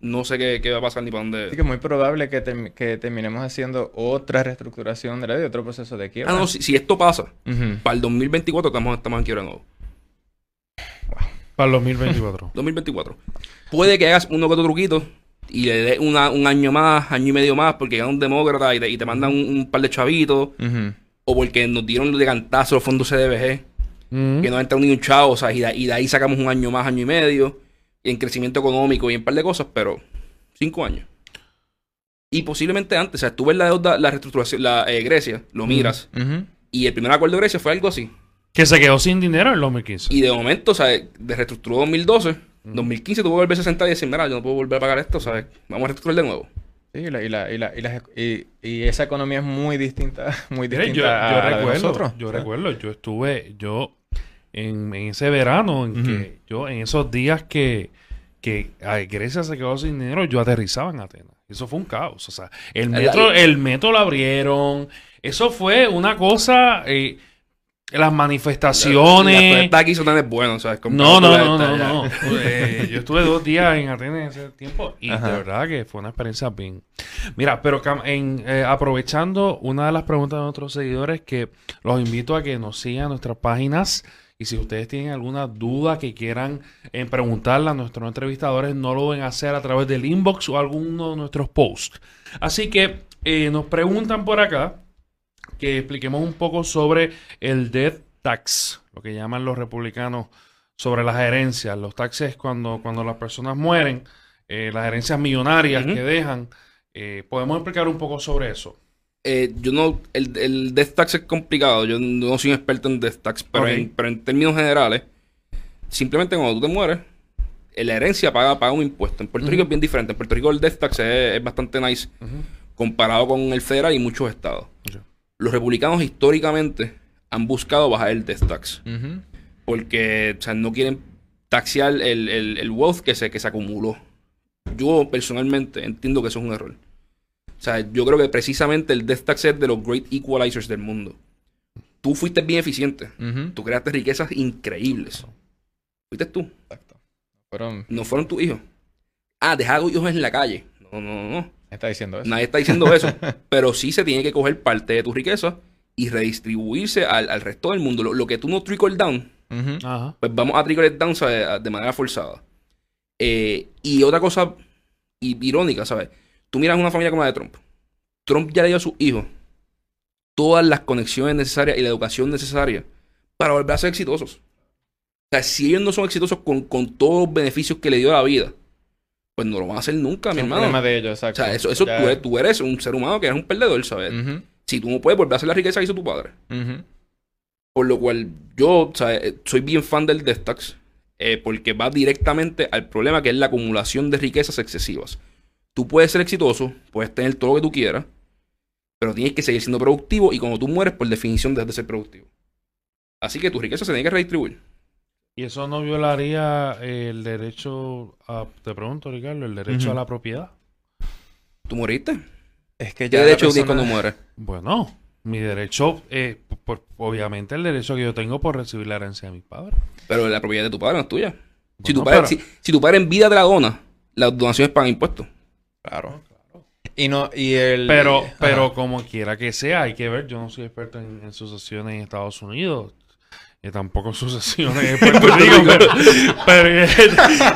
no sé qué, qué va a pasar ni para Así dónde. que es muy probable que, termi- que terminemos haciendo otra reestructuración de la deuda, otro proceso de quiebra. Ah, no, si, si esto pasa, para el 2024 estamos, estamos en quiebra nuevo. Para el 2024. 2024. Puede que hagas uno que otro truquito y le des una- un año más, año y medio más, porque gana un demócrata y te, y te mandan un, un par de chavitos, o porque nos dieron de cantazo los fondos CDBG, Mm. que no ha entrado ni un chavo, o sea, y de, y de ahí sacamos un año más, año y medio, y en crecimiento económico y en un par de cosas, pero cinco años. Y posiblemente antes, o sea, tú ves la deuda, la reestructuración, la eh, Grecia, lo miras, y el primer acuerdo de Grecia fue algo así. Que se quedó sin dinero en el 2015. Y de momento, o sea, de reestructuró 2012, 2015 tuvo que volverse a sentar y decir, mira, yo no puedo volver a pagar esto, ¿sabes? Vamos a reestructurar de nuevo. Sí, y, la, y, la, y, la, y, las- y- y esa economía es muy distinta, muy Mire, distinta yo, yo a, la de recuerdo, nosotros. yo sea, recuerdo, yo estuve, yo en, en ese verano, en que yo, en esos días que, que ay, Grecia se quedó sin dinero, yo aterrizaba en Atenas. Eso fue un caos. O sea, el La- metro, el metro lo abrieron. Eso fue una cosa. eh, las La manifestaciones. aquí son tan buenos, ¿sabes? No, no, no, no, no. Eh, yo estuve dos días en Atenas en ese tiempo y Ajá. de verdad que fue una experiencia bien. Mira, pero en, eh, aprovechando una de las preguntas de nuestros seguidores, que los invito a que nos sigan nuestras páginas y si ustedes tienen alguna duda que quieran eh, preguntarle a nuestros entrevistadores, no lo deben hacer a través del inbox o alguno de nuestros posts. Así que eh, nos preguntan por acá que expliquemos un poco sobre el death tax, lo que llaman los republicanos sobre las herencias. Los taxes cuando, cuando las personas mueren, eh, las herencias millonarias que dejan. eh, ¿Podemos explicar un poco sobre eso? Eh, yo no, el, el death tax es complicado, yo no soy un experto en death tax, pero, en, pero en términos generales, simplemente cuando tú te mueres, la herencia paga, paga un impuesto. En Puerto. Rico es bien diferente, en Puerto Rico el death tax es, es bastante nice comparado con el federal y muchos estados. Los republicanos históricamente han buscado bajar el death tax, porque o sea, no quieren taxear el, el, el wealth que se, que se acumuló. Yo personalmente entiendo que eso es un error. O sea, yo creo que precisamente el death tax es de los great equalizers del mundo. Tú fuiste bien eficiente. Ujú. Tú creaste riquezas increíbles. Fuiste tú. Exacto. Fueron, No fueron tus hijos. Ah, dejar a tus hijos en la calle. No, no, no. Está diciendo eso. Nadie está diciendo eso. pero sí se tiene que coger parte de tu riqueza y redistribuirse al, al resto del mundo. Lo, lo que tú no trickle down, pues vamos a trickle it down ¿sabes? de manera forzada. Eh, y otra cosa irónica, ¿sabes? Tú miras una familia como la de Trump. Trump ya le dio a sus hijos todas las conexiones necesarias y la educación necesaria para volver a ser exitosos. O sea, si ellos no son exitosos con, con todos los beneficios que le dio a la vida, pues no lo van a hacer nunca, mi Es hermano. problema de ellos, O exacto. sea, eso, eso tú, eres, tú eres un ser humano que eres un perdedor, ¿sabes? Si tú no puedes volver a hacer la riqueza que hizo tu padre. Por lo cual yo ¿sabes? soy bien fan del death tax eh, porque va directamente al problema que es la acumulación de riquezas excesivas. Tú puedes ser exitoso, puedes tener todo lo que tú quieras Pero tienes que seguir siendo productivo y cuando tú mueres, por definición, dejas de ser productivo. Así que tu riqueza se tiene que redistribuir. ¿Y eso no violaría el derecho a, te pregunto, Ricardo, el derecho a la propiedad? ¿Tú moriste? Es que ¿Qué ya derecho la tienes cuando persona- mueres? Bueno, mi derecho, eh, por- obviamente el derecho que yo tengo por recibir la herencia de mis padres. Pero la propiedad de tu padre no es tuya. si, tu padre, pero- si, si tu padre en vida te la dona, las donaciones pagan impuestos. Claro. Y no, y el. Pero, Ajá. pero como quiera que sea, hay que ver, yo no soy experto en, en sucesiones en Estados Unidos. Y tampoco sucesiones en Puerto Rico, pero, pero-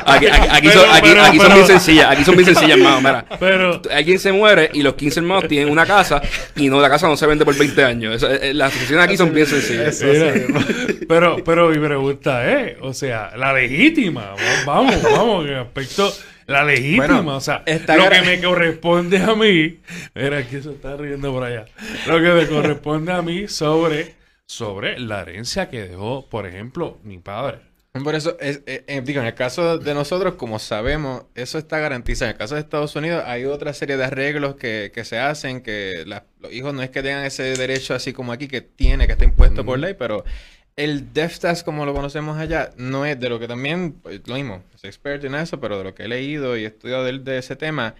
Aquí, aquí- aquí pero- son, aquí- aquí son bien sencillas. Aquí son bien sencillas, hermano. Mira, pero- alguien se muere y los 15 hermanos tienen una casa y no la casa no se vende por 20 años. Eso, eh, las sucesiones aquí son bien sencillas. Mira, pero, pero mi pregunta es, o sea, la legítima, va- vamos, vamos, en aspecto, la legítima, Bueno, o sea, lo que me corresponde a mí, mira, que se está riendo por allá, lo que me corresponde a mí sobre, sobre la herencia que dejó, por ejemplo, mi padre. Por eso, es, eh, eh, digo, en el caso de nosotros, como sabemos, eso está garantizado. En el caso de Estados Unidos, hay otra serie de arreglos que, que se hacen, que la- los hijos no es que tengan ese derecho así como aquí, que tiene, que está impuesto por ley, pero el Death Tax, como lo conocemos allá, no es de lo que también, pues, lo mismo, soy experto en eso, pero de lo que he leído y estudiado de, de ese tema,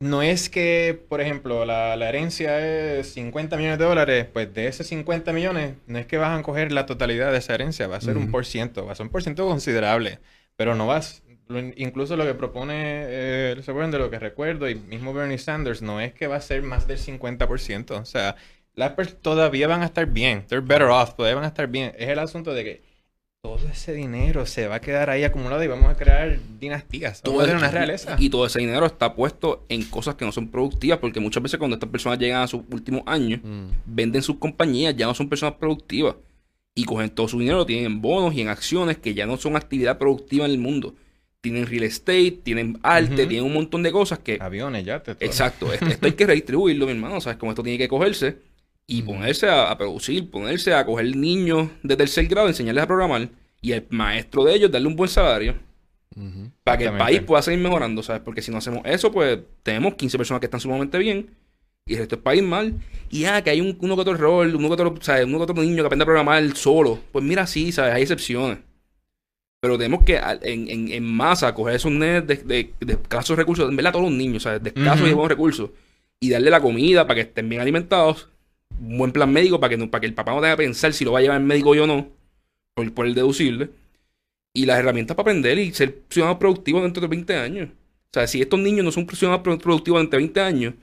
no es que, por ejemplo, la, la herencia es 50 millones de dólares, pues de esos 50 millones, no es que vas a coger la totalidad de esa herencia, va a ser un por ciento, va a ser un por ciento considerable, pero no vas, lo- incluso lo que propone, eh, ¿se acuerdan de lo que recuerdo? Y mismo Bernie Sanders, no es que va a ser más del 50%, o sea, las personas todavía van a estar bien, they're better off, todavía van a estar bien, es el asunto de que todo ese dinero se va a quedar ahí acumulado y vamos a crear dinastías, vamos a una realeza. Y todo ese dinero está puesto en cosas que no son productivas, porque muchas veces cuando estas personas llegan a sus últimos años, venden sus compañías, ya no son personas productivas. Y cogen todo su dinero, lo tienen en bonos y en acciones que ya no son actividad productiva en el mundo. Tienen real estate, tienen arte, tienen un montón de cosas que... Aviones, ya te Exacto, esto, esto hay que redistribuirlo, mi hermano. ¿Sabes cómo esto tiene que cogerse? Y ponerse a, a producir, ponerse a coger niños de tercer grado, enseñarles a programar. Y el maestro de ellos darle un buen salario. Para que el país pueda seguir mejorando, ¿sabes? Porque si no hacemos eso, pues tenemos 15 personas que están sumamente bien y el resto del país mal. Y ah, que hay un, uno que otro rol, uno que otro, ¿sabes? Uno que otro niño que aprende a programar solo. Pues mira, sí, ¿sabes? Hay excepciones. Pero tenemos que en, en, en masa coger esos nenes de, de, de escasos recursos, en verdad todos los niños, ¿sabes? De escasos Ujú. y buenos recursos. Y darle la comida para que estén bien alimentados. Un buen plan médico para que, no- para que el papá no tenga que pensar si lo va a llevar el médico o no. Por, por el deducible y las herramientas para aprender y ser ciudadanos productivos dentro de 20 años. O sea, si estos niños no son ciudadanos pro- productivos dentro de 20 años,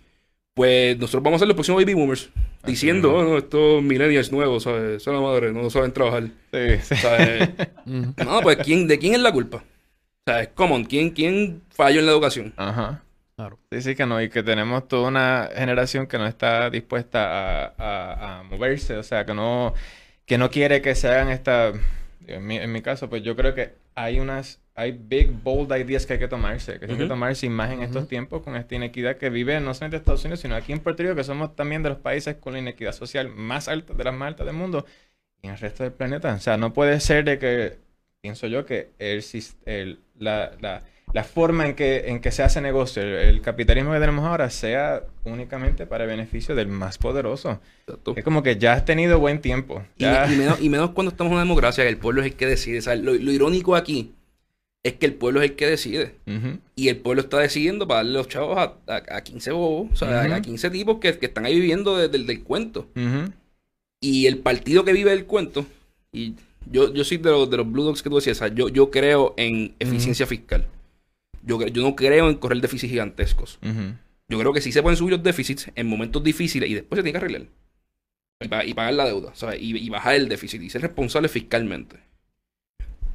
pues nosotros vamos a ser los próximos baby boomers. Así Diciendo, oh, no, estos millennials nuevos, ¿sabes? Son la madre, no saben trabajar. Sí, sí. ¿Sabes? no, pues ¿quién, ¿de quién es la culpa? O sea, es común. ¿Quién, ¿Quién falló en la educación? Ajá. Claro. Sí, sí que no, y que tenemos toda una generación que no está dispuesta a, a- a moverse, o sea, que no, que no quiere que se hagan esta, en mi, en mi caso, pues yo creo que hay unas, hay big, bold ideas que hay que tomarse, que hay que tomarse más en estos Ujú. tiempos con esta inequidad que vive no solamente en Estados Unidos, sino aquí en Puerto Rico, que somos también de los países con la inequidad social más alta, de las más altas del mundo, y en el resto del planeta. O sea, no puede ser de que, pienso yo, que el, el- la, la, la forma en que, en que se hace negocio, el, el capitalismo que tenemos ahora, sea únicamente para el beneficio del más poderoso. Exacto. Es como que ya has tenido buen tiempo. Y, Ya- me- y menos, y menos cuando estamos en una democracia, que el pueblo es el que decide. ¿sabes? Lo, lo irónico aquí es que el pueblo es el que decide. Y el pueblo está decidiendo para darle los chavos a, a, a 15 bobos, o sea, a 15 tipos que, que están ahí viviendo de- del- del cuento. Y el partido que vive el cuento, y yo, yo soy de los, de los Blue Dogs que tú decías, o sea, yo, yo creo en eficiencia fiscal. Yo, yo no creo en correr déficits gigantescos. Yo creo que sí se pueden subir los déficits en momentos difíciles y después se tiene que arreglar. Y, pa- y pagar la deuda, ¿sabes? Y, y bajar el déficit y ser responsable fiscalmente.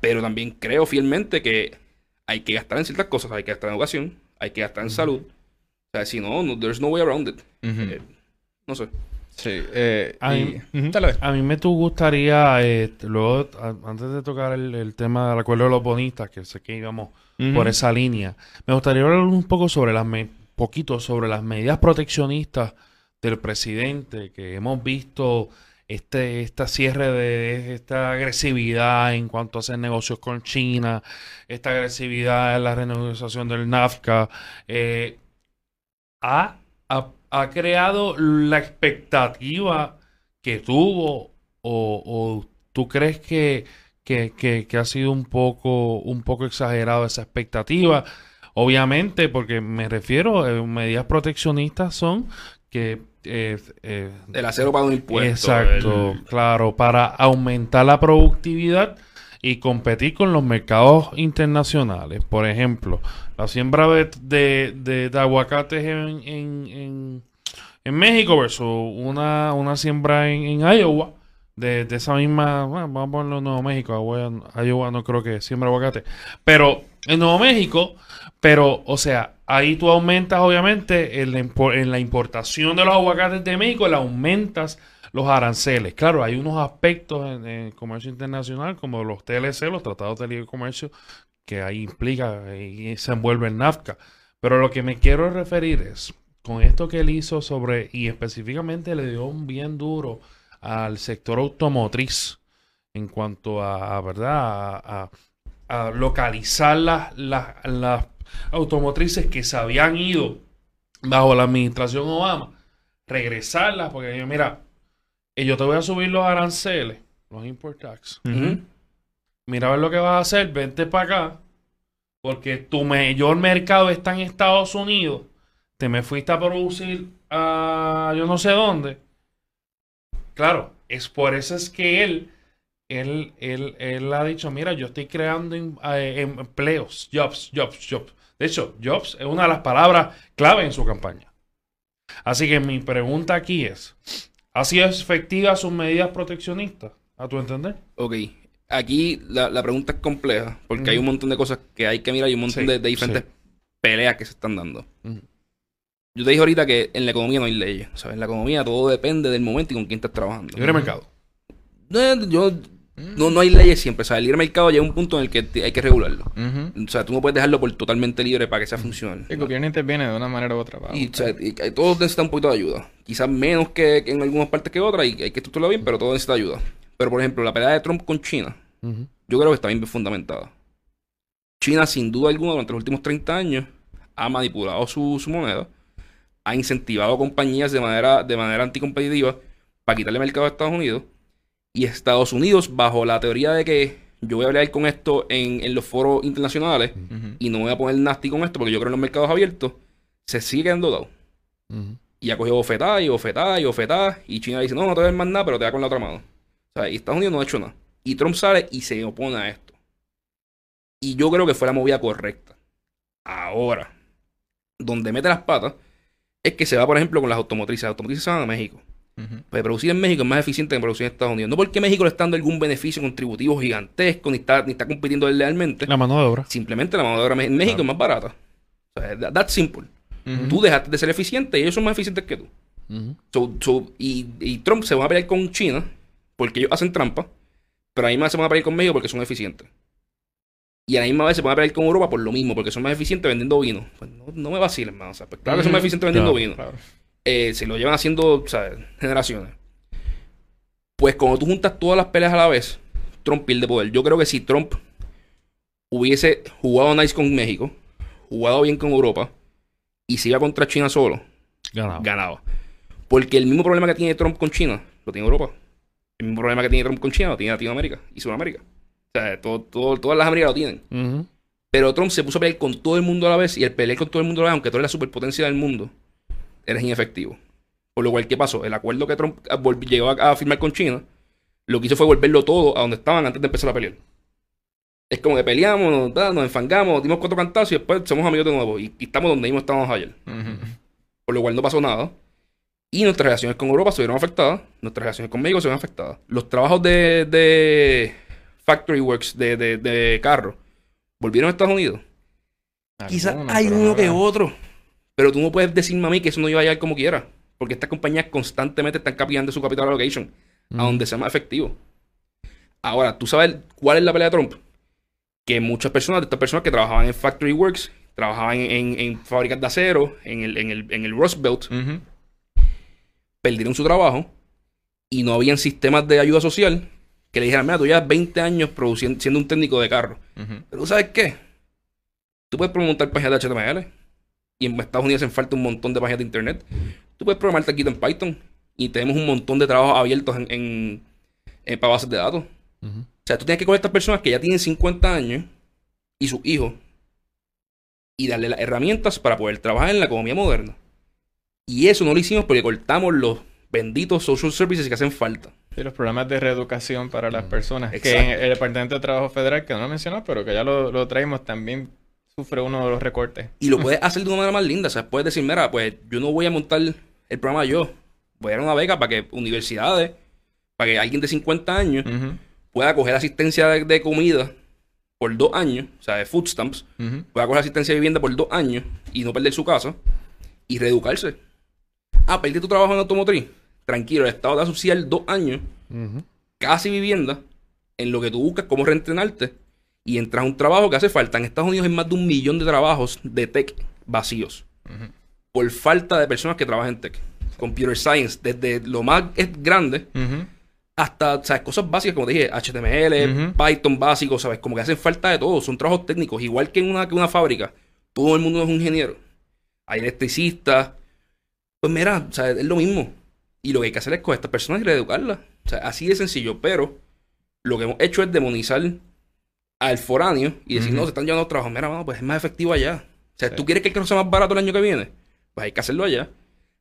Pero también creo fielmente que hay que gastar en ciertas cosas. Hay que gastar en educación, hay que gastar en salud. O sea, si no, no there's no way around it. Eh, no sé. Sí. eh, Ay, y-. A mí me gustaría, eh, luego, a- antes de tocar el, el tema del acuerdo de los bonistas, que sé que íbamos por esa línea, me gustaría hablar un poco sobre las me- poquito sobre las medidas proteccionistas del presidente, que hemos visto este, esta cierre de esta agresividad en cuanto a hacer negocios con China, esta agresividad en la renegociación del NAFTA, eh, ha, ha- ha creado la expectativa que tuvo o, o tú crees que, que, que- que ha sido un poco, un poco exagerado esa expectativa? Obviamente, porque me refiero, eh, medidas proteccionistas son que... eh, eh, El acero paga un impuesto. Exacto, el- claro, para aumentar la productividad y competir con los mercados internacionales. Por ejemplo, la siembra de, de, aguacates en, en, en- México versus una, una siembra en, en Iowa. De, de esa misma, bueno, vamos a ponerlo en Nuevo México, Iowa, Iowa no creo que siembra aguacate, pero en Nuevo México, pero, o sea, ahí tú aumentas, obviamente, en la, importación de los aguacates de México, le aumentas los aranceles. Claro, hay unos aspectos en, el comercio internacional, como los TLC, los tratados de libre comercio, que ahí implica y se envuelve en NAFTA. Pero lo que me quiero referir es, con esto que él hizo sobre, y específicamente le dio un bien duro al sector automotriz en cuanto a, ¿verdad? A- a localizar las, las, las automotrices que se habían ido bajo la administración Obama, regresarlas, porque yo, mira, eh, yo te voy a subir los aranceles, los import tax. Mira a ver lo que vas a hacer, vente para acá, porque tu mayor mercado está en Estados Unidos, te me fuiste a producir a yo no sé dónde. Claro, es por eso es que él, él, él, él ha dicho, mira, yo estoy creando em- eh, empleos, jobs, jobs, jobs. De hecho, jobs es una de las palabras clave en su campaña. Así que mi pregunta aquí es, ¿ha sido efectiva sus medidas proteccionistas? ¿A tu entender? Ok. Aquí la, la pregunta es compleja, porque hay un montón de cosas que hay que mirar y un montón Sí, de, de diferentes sí. peleas que se están dando. Yo te dije ahorita que en la economía no hay leyes. ¿sabes? En la economía todo depende del momento y con quién estás trabajando. Libre mercado. Eh, no, no hay leyes siempre. ¿sabes? El libre mercado llega a un punto en el que hay que regularlo. O sea, tú no puedes dejarlo por totalmente libre para que sea funcional. El gobierno interviene de una manera u otra. Y, o sea, y todos necesitan un poquito de ayuda. Quizás menos que, que en algunas partes que otras, y hay que estructurarlo bien, pero todo necesita ayuda. Pero, por ejemplo, la pelea de Trump con China, yo creo que está bien fundamentada. China, sin duda alguna, durante los últimos 30 años, ha manipulado su, su moneda, ha incentivado a compañías de manera, de manera anticompetitiva para quitarle mercado a Estados Unidos. Y Estados Unidos, bajo la teoría de que yo voy a hablar con esto en, en los foros internacionales y no voy a poner nasty con esto porque yo creo en los mercados abiertos, se sigue quedando dado. Y ha cogido bofetada y bofetada y bofetada. Y China dice, no, no te ves más nada, pero te da con la otra mano. O sea, y Estados Unidos no ha hecho nada. Y Trump sale y se opone a esto. Y yo creo que fue la movida correcta. Ahora, donde mete las patas es que se va, por ejemplo, con las automotrices. Las automotrices van a México. Ujú. Pues producir en México es más eficiente que producir en Estados Unidos. No porque México le está dando algún beneficio contributivo gigantesco, ni está, ni está compitiendo lealmente. La mano de obra. Simplemente la mano de obra en México Claro. es más barata. O sea, that- that's simple. Tú dejaste de ser eficiente y ellos son más eficientes que tú. Ujú. So- so- y, y Trump se va a pelear con China porque ellos hacen trampa, pero a la misma vez se van a pelear con México porque son eficientes. Y a la misma vez se van a pelear con Europa por lo mismo, porque son más eficientes vendiendo vino. Pues no, no me vacilen, man. O sea, pues claro que son más eficientes vendiendo Claro, vino. Claro. Eh, se lo llevan haciendo generaciones. Pues cuando tú juntas todas las peleas a la vez, Trump pierde poder. Yo creo que si Trump hubiese jugado nice con México, jugado bien con Europa, y se iba contra China solo, Ganado. ganaba. Porque el mismo problema que tiene Trump con China, lo tiene Europa. El mismo problema que tiene Trump con China, lo tiene Latinoamérica y Sudamérica. O sea, todo, todo- todas las Américas lo tienen. Pero Trump se puso a pelear con todo el mundo a la vez y el pelear con todo el mundo a la vez, aunque tú eres la superpotencia del mundo, eres inefectivo. Por lo cual, ¿qué pasó? El acuerdo que Trump ah, llegó a, firmar con China, lo que hizo fue volverlo todo a donde estaban antes de empezar a pelear. Es como que peleamos, nos, enfangamos, dimos cuatro cantazos y después somos amigos de nuevo. Y, y estamos donde mismo estábamos ayer. Por lo cual no pasó nada. Y nuestras relaciones con Europa se vieron afectadas. Nuestras relaciones con México se vieron afectadas. Los trabajos de, de Factory Works de, de, de carro volvieron a Estados Unidos. Quizás hay uno no que otro. Pero tú no puedes decirme a mí que eso no iba a llegar como quiera. Porque estas compañías constantemente están capillando su capital allocation a donde sea más efectivo. Ahora, ¿tú sabes cuál es la pelea de Trump? Que muchas personas, de estas personas que trabajaban en Factory Works, trabajaban en, en- en fábricas de acero, en el, en el, en el Rust Belt, perdieron su trabajo y no habían sistemas de ayuda social que le dijeran, mira, tú llevas 20 años produciendo, siendo un técnico de carro. Ujú. Pero ¿tú ¿sabes qué? Tú puedes montar páginas de HTML y en Estados Unidos hacen falta un montón de páginas de internet. Tú puedes programar taquito en Python y tenemos un montón de trabajos abiertos en, en- en- para bases de datos. O sea, tú tienes que coger a estas personas que ya tienen 50 años y sus hijos y darle las herramientas para poder trabajar en la economía moderna. Y eso no lo hicimos porque cortamos los benditos social services que hacen falta. Sí, los programas de reeducación para las personas. Que Exacto. en el Departamento de Trabajo Federal, que no lo mencionó, pero que ya lo, lo traímos, también sufre uno de los recortes. Y lo puedes hacer de una manera más linda. O sea, puedes decir, mira, pues yo no voy a montar el programa yo. Voy a dar una beca para que universidades, para que alguien de 50 años pueda coger asistencia de, de comida por dos años, o sea, de food stamps, pueda coger asistencia de vivienda por dos años y no perder su casa y reeducarse. Ah, perdí tu trabajo en automotriz. Tranquilo, el Estado te va a subsidiar dos años, casi vivienda, en lo que tú buscas cómo reentrenarte y entras a un trabajo que hace falta. En Estados Unidos hay más de un millón de trabajos de tech vacíos por falta de personas que trabajan en tech. Computer science, desde lo más grande hasta cosas básicas, como te dije, HTML. Python básico, ¿sabes? Como que hacen falta de todo, son trabajos técnicos, igual que en una, que una fábrica. Todo el mundo es un ingeniero. Hay electricistas. Pues mira, o sea, es lo mismo. Y lo que hay que hacer es a estas personas y reeducarlas. O sea, así de sencillo, pero lo que hemos hecho es demonizar al foráneo y decir, no, se están llevando trabajos. Mira, mano, pues es más efectivo allá. O sea, Sí. ¿tú quieres que el carro sea más barato el año que viene? Pues hay que hacerlo allá.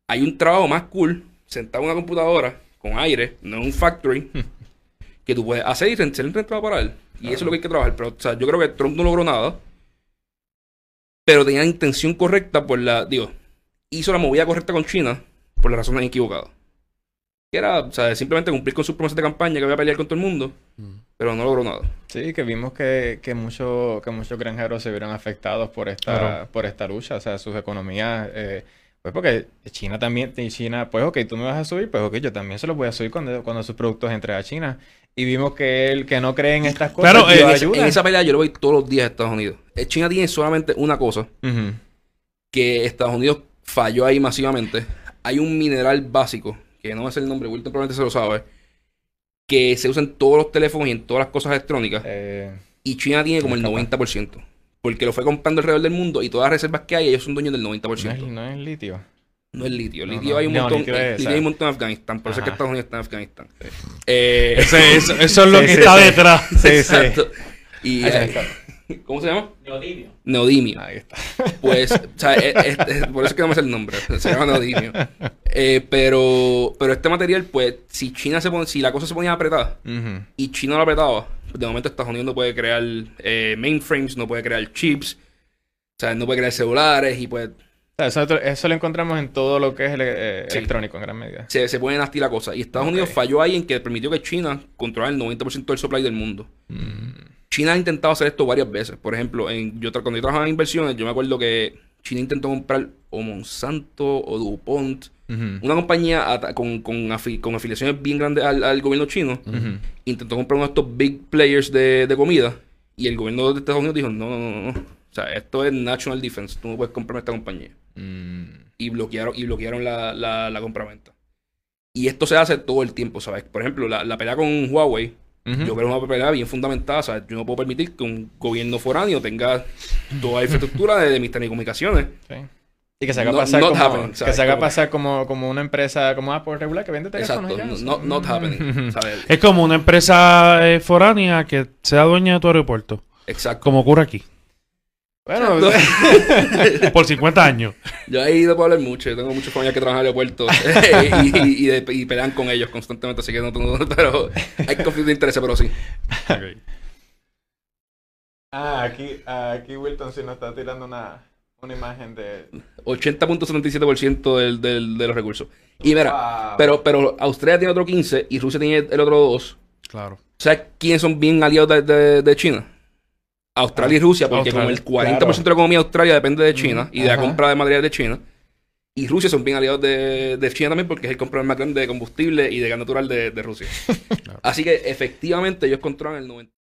Hay un trabajo más cool, sentado en una computadora, con aire, no en un factory, que tú puedes hacer y ser rentado para él. Y eso es lo que hay que trabajar. Pero, o sea, yo creo que Trump no logró nada. Pero tenía la intención correcta por la. Digo, hizo la movida correcta con China por las razones equivocadas. Que era, o sea, simplemente cumplir con sus promesas de campaña que voy a pelear con todo el mundo, Ujú. pero no logró nada. Sí, que vimos que, que, mucho- que muchos granjeros se vieron afectados por esta, Claro. por esta lucha, o sea, sus economías, eh, pues porque China también, y China, pues ok, tú me vas a subir, pues ok, yo también se los voy a subir cuando, cuando sus productos entren a China. Y vimos que él, que no cree en estas cosas, Claro, eh, En esa, ayuda. en esa pelea yo lo voy todos los días a Estados Unidos. Eh, China tiene solamente una cosa, que Estados Unidos falló ahí masivamente. Hay un mineral básico, que no es el nombre, Wilton probablemente se lo sabe, que se usa en todos los teléfonos y en todas las cosas electrónicas. Eh, Y China tiene como el Capaz. 90%. Porque lo fue comprando alrededor del mundo y todas las reservas que hay, ellos son dueños del no, es, 90%. no es litio. No es litio. No, Litio no. hay un montón. litio es, hay un montón en Afganistán. Por eso es que. Estados Unidos está en Afganistán. Eh, eso, eso es lo Sí, que sí, está detrás. Exacto. Y, eh. ¿Cómo se llama? Neodimio. Neodimio. Ahí está. Pues, o sea, es- es- es- por eso es que no me sé el nombre. Se llama neodimio. Eh, pero, pero este material, pues, si China se pone, si la cosa se ponía apretada Ujú. y China lo apretaba, pues, de momento Estados Unidos no puede crear eh, mainframes, no puede crear chips, o sea, no puede crear celulares y pues O sea, eso, eso lo encontramos en todo lo que es eh, Sí. electrónico en gran medida. se, se pone nasty la cosa. Y Estados. Unidos falló ahí en que permitió que China controlara el 90% del supply del mundo. Mm. China ha intentado hacer esto varias veces. Por ejemplo, en, yo, cuando yo trabajaba en inversiones, yo me acuerdo que China intentó comprar o Monsanto o DuPont, una compañía con, con, afi- con afiliaciones bien grandes al, al gobierno chino. Intentó comprar uno de estos big players de, de comida. Y el gobierno de Estados Unidos dijo: No, no, no, no. no. O sea, esto es National Defense. Tú no puedes comprarme esta compañía. Mm. y bloquearon, y bloquearon la, la, la compraventa. Y esto se hace todo el tiempo, ¿sabes? Por ejemplo, la, la pelea con Huawei, Ujú. yo creo que es una pelea bien fundamentada, ¿sabes? Yo no puedo permitir que un gobierno foráneo tenga toda la infraestructura de, de mis telecomunicaciones. Sí. Y que se haga No- pasar como, happening, que ¿sabes? se haga Como- pasar como, como una empresa como Apple regular que vende teléfonos Exacto, ya. no, not, happening. Es como una empresa eh, foránea que sea dueña de tu aeropuerto. Exacto. Como ocurre aquí. Bueno, Por 50 años. Yo he ido para hablar mucho, yo tengo muchos familiares que trabajan en aeropuertos y, y, y de- y pelean con ellos constantemente, así que no tengo, pero hay conflicto de interés, pero sí. ah, aquí, aquí Wilton sí nos está tirando una, una imagen de... 80.77% del, del, de los recursos. Y mira, Wow. pero, pero Australia tiene otro 15 y Rusia tiene el otro 2. Claro. ¿Sabes quiénes son bien aliados de, de- de China? Australia y Rusia, porque Australia, como el 40% claro. de la economía de Australia depende de China y de la compra de materiales de China. Y Rusia son bien aliados de, de China también porque es el comprador más grande de combustible y de gas natural de, de Rusia. Así que efectivamente ellos controlan el 90% de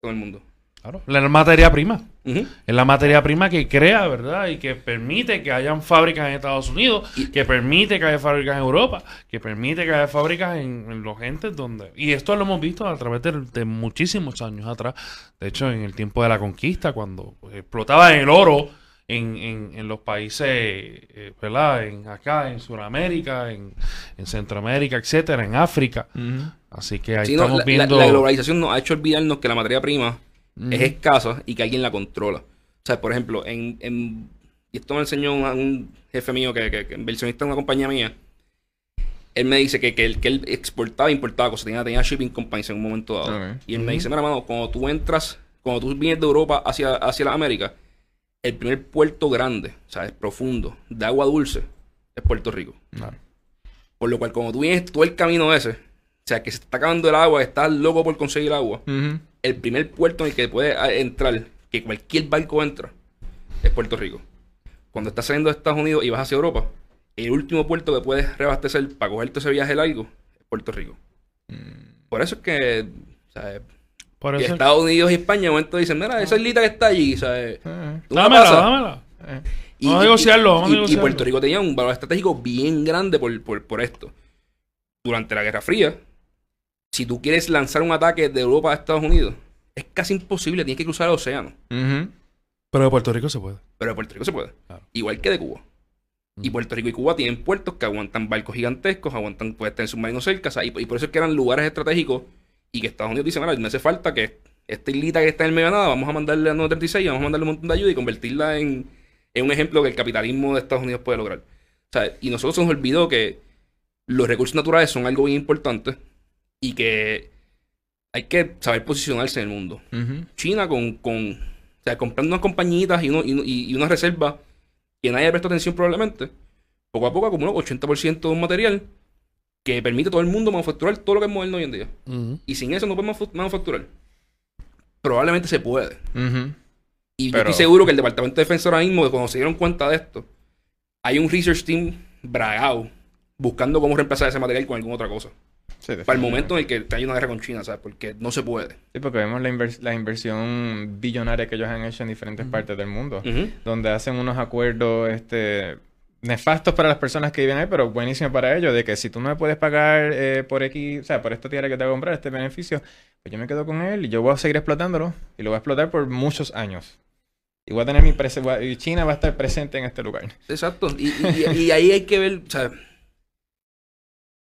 todo el mundo. Claro. La materia prima. Es la materia prima que crea, ¿verdad? Y que permite que hayan fábricas en Estados Unidos, Y- que permite que haya fábricas en Europa, que permite que haya fábricas en, en los entes donde... Y esto lo hemos visto a través de, de muchísimos años atrás. De hecho, en el tiempo de la conquista, cuando explotaba el oro en, en, en los países, eh, ¿verdad? En acá, en Sudamérica, en, en Centroamérica, etcétera, en África. Así que ahí Sí, estamos la, la- viendo. la globalización nos ha hecho olvidarnos que la materia prima Es escasa y que alguien la controla. O sea, por ejemplo, en, en- y esto me enseñó un, un jefe mío que, que, que inversionista en una compañía mía. Él me dice que, que, él, que él exportaba e importaba cosas, tenía, tenía shipping companies en un momento dado. Y él me dice, mira, mano, cuando tú entras, cuando tú vienes de Europa hacia, hacia la América, el primer puerto grande, o sea, es profundo, de agua dulce, es Puerto Rico. Claro. Por lo cual, cuando tú vienes todo el camino ese, o sea, que se está acabando el agua, estás loco por conseguir agua. El primer puerto en el que puede ah, entrar, que cualquier barco entra, es Puerto Rico. Cuando estás saliendo de Estados Unidos y vas hacia Europa, el último puerto que puedes reabastecer para cogerte ese viaje largo es Puerto Rico. Por eso es que, eso- Estados Unidos y España en un momento dicen, mira, esa islita que está allí, ¿sabes? Eh, ¿Tú me Dámela, dámela. eh. Vamos a negociarlo, vamos a y- y. Puerto Rico tenía un valor estratégico bien grande por, por, por esto. Durante la Guerra Fría, si tú quieres lanzar un ataque de Europa a Estados Unidos, es casi imposible, tienes que cruzar el océano. Pero de Puerto Rico se puede. Pero de Puerto Rico se puede. Claro. Igual que de Cuba. Y Mm. Puerto Rico y Cuba tienen puertos que aguantan barcos gigantescos, aguantan, puedes tener submarinos cerca, o sea, y, y por eso es que eran lugares estratégicos y que Estados Unidos dice, mira, me hace falta que esta islita que está en el medio de nada, vamos a mandarle a 936, vamos a mandarle un montón de ayuda y convertirla en, en un ejemplo que el capitalismo de Estados Unidos puede lograr. O sea, y nosotros se nos olvidó que los recursos naturales son algo bien importante y que hay que saber posicionarse en el mundo. China con, con o sea, comprando unas compañitas y, uno, y, unas reservas que nadie le prestó atención probablemente, poco a poco acumuló 80% de un material que permite a todo el mundo manufacturar todo lo que es moderno hoy en día. Y sin eso no podemos manuf- manufacturar. Probablemente se puede. Y yo estoy seguro que el Departamento de Defensa ahora mismo, cuando se dieron cuenta de esto, hay un research team bragado buscando cómo reemplazar ese material con alguna otra cosa. Sí, Para el momento en el que hay una guerra con China, ¿sabes? Porque no se puede. Sí, porque vemos la, invers- la inversión billonaria que ellos han hecho en diferentes partes del mundo, Ujú. donde hacen unos acuerdos este, nefastos para las personas que viven ahí, pero buenísimos para ellos, de que si tú no me puedes pagar eh, por X, o sea, por esta tierra que te voy a comprar, este beneficio, pues yo me quedo con él y yo voy a seguir explotándolo y lo voy a explotar por muchos años. Y voy a tener mi prese- voy a- y China va a estar presente en este lugar. Exacto. Y, y- y ahí hay que ver, o sea,